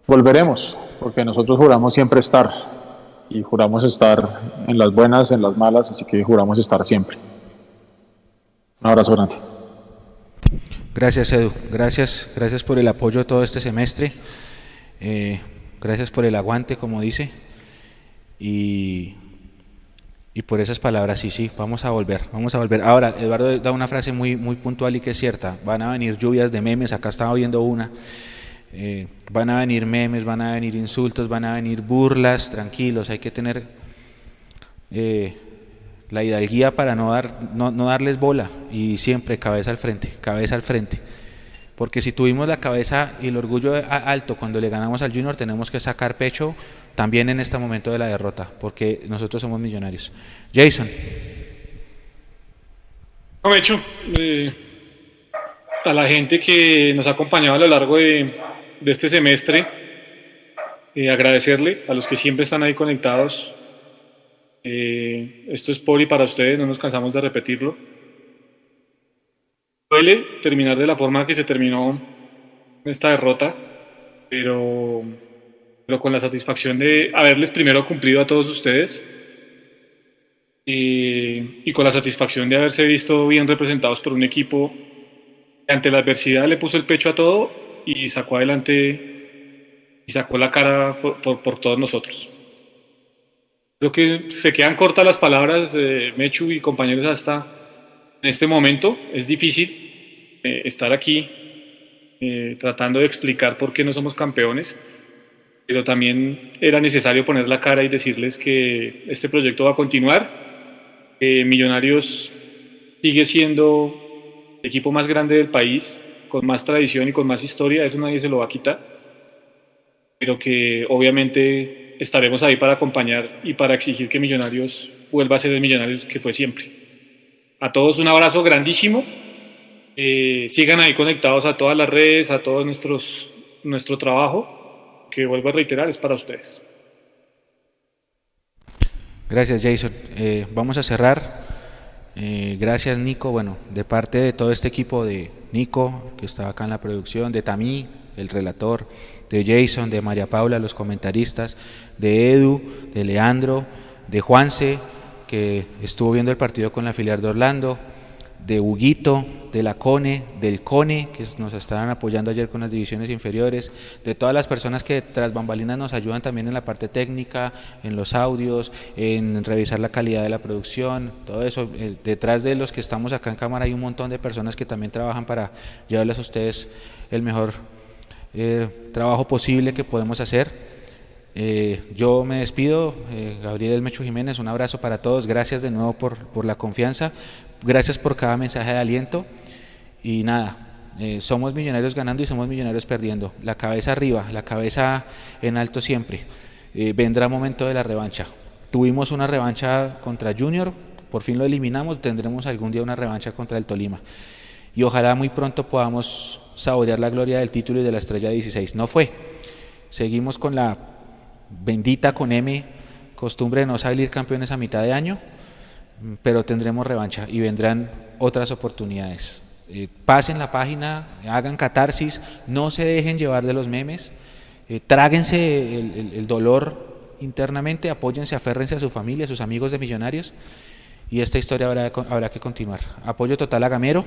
volveremos, porque nosotros juramos siempre estar y juramos estar en las buenas, en las malas, así que juramos estar siempre. Un abrazo grande. Gracias, Edu. Gracias, gracias por el apoyo todo este semestre. Eh, gracias por el aguante, como dice. Y, y por esas palabras, sí, sí, vamos a volver, vamos a volver. Ahora, Eduardo da una frase muy, muy puntual y que es cierta. Van a venir lluvias de memes, acá estaba viendo una. Eh, van a venir memes, van a venir insultos, van a venir burlas, tranquilos, hay que tener eh, la hidalguía para no, dar, no, darles bola y siempre cabeza al frente, cabeza al frente. Porque si tuvimos la cabeza y el orgullo alto cuando le ganamos al Junior, tenemos que sacar pecho también en este momento de la derrota, porque nosotros somos millonarios. Jason. No, hecho, eh, a la gente que nos ha acompañado a lo largo de, este semestre, eh, agradecerle a los que siempre están ahí conectados. Eh, esto es por y para ustedes, no nos cansamos de repetirlo. Duele terminar de la forma que se terminó esta derrota, pero pero con la satisfacción de haberles primero cumplido a todos ustedes y, con la satisfacción de haberse visto bien representados por un equipo que ante la adversidad le puso el pecho a todo y sacó adelante y sacó la cara por, todos nosotros. Creo que se quedan cortas las palabras de Mechu y compañeros hasta en este momento. Es difícil eh, estar aquí eh, tratando de explicar por qué no somos campeones pero también era necesario poner la cara y decirles que este proyecto va a continuar. Millonarios sigue siendo el equipo más grande del país, con más tradición y con más historia, eso nadie se lo va a quitar, pero que obviamente estaremos ahí para acompañar y para exigir que Millonarios vuelva a ser el Millonarios que fue siempre. A todos un abrazo grandísimo. Eh, sigan ahí conectados a todas las redes, a todo nuestros, nuestro trabajo que vuelvo a reiterar es para ustedes. Gracias Jason. Eh, vamos a cerrar. Eh, gracias Nico, bueno, de parte de todo este equipo de Nico, que está acá en la producción, de Tamí, el relator, de Jason, de María Paula, los comentaristas, de Edu, de Leandro, de Juanse, que estuvo viendo el partido con la filial de Orlando, de Huguito, de la CONE, del CONE, que nos estaban apoyando ayer con las divisiones inferiores, de todas las personas que tras bambalinas nos ayudan también en la parte técnica, en los audios, en revisar la calidad de la producción, todo eso. Eh, detrás de los que estamos acá en cámara hay un montón de personas que también trabajan para llevarles a ustedes el mejor eh, trabajo posible que podemos hacer. Eh, yo me despido, Gabriel El Mecho Jiménez, un abrazo para todos, gracias de nuevo por, por la confianza, gracias por cada mensaje de aliento y nada, eh, somos millonarios ganando y somos millonarios perdiendo. La cabeza arriba, la cabeza en alto siempre. Eh, vendrá momento de la revancha. Tuvimos una revancha contra Junior, por fin lo eliminamos, tendremos algún día una revancha contra el Tolima. Y ojalá muy pronto podamos saborear la gloria del título y de la estrella 16. No fue. Seguimos con la bendita con M costumbre de no salir campeones a mitad de año, pero tendremos revancha y vendrán otras oportunidades. Eh, pasen la página, hagan catarsis, no se dejen llevar de los memes, eh, tráguense el, dolor internamente, apóyense, aférrense a su familia, a sus amigos de millonarios y esta historia habrá, habrá que continuar. Apoyo total a Gamero,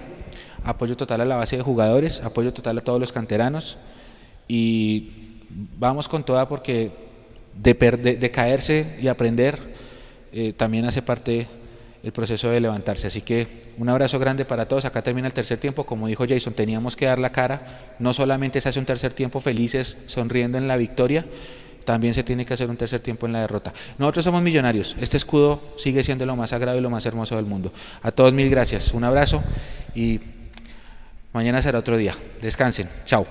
apoyo total a la base de jugadores, apoyo total a todos los canteranos y vamos con toda porque de, de, caerse y aprender eh, también hace parte el proceso de levantarse. Así que un abrazo grande para todos. Acá termina el tercer tiempo. Como dijo Jason, teníamos que dar la cara. No solamente se hace un tercer tiempo felices, sonriendo en la victoria, también se tiene que hacer un tercer tiempo en la derrota. Nosotros somos millonarios. Este escudo sigue siendo lo más sagrado y lo más hermoso del mundo. A todos mil gracias. Un abrazo y mañana será otro día. Descansen. Chao.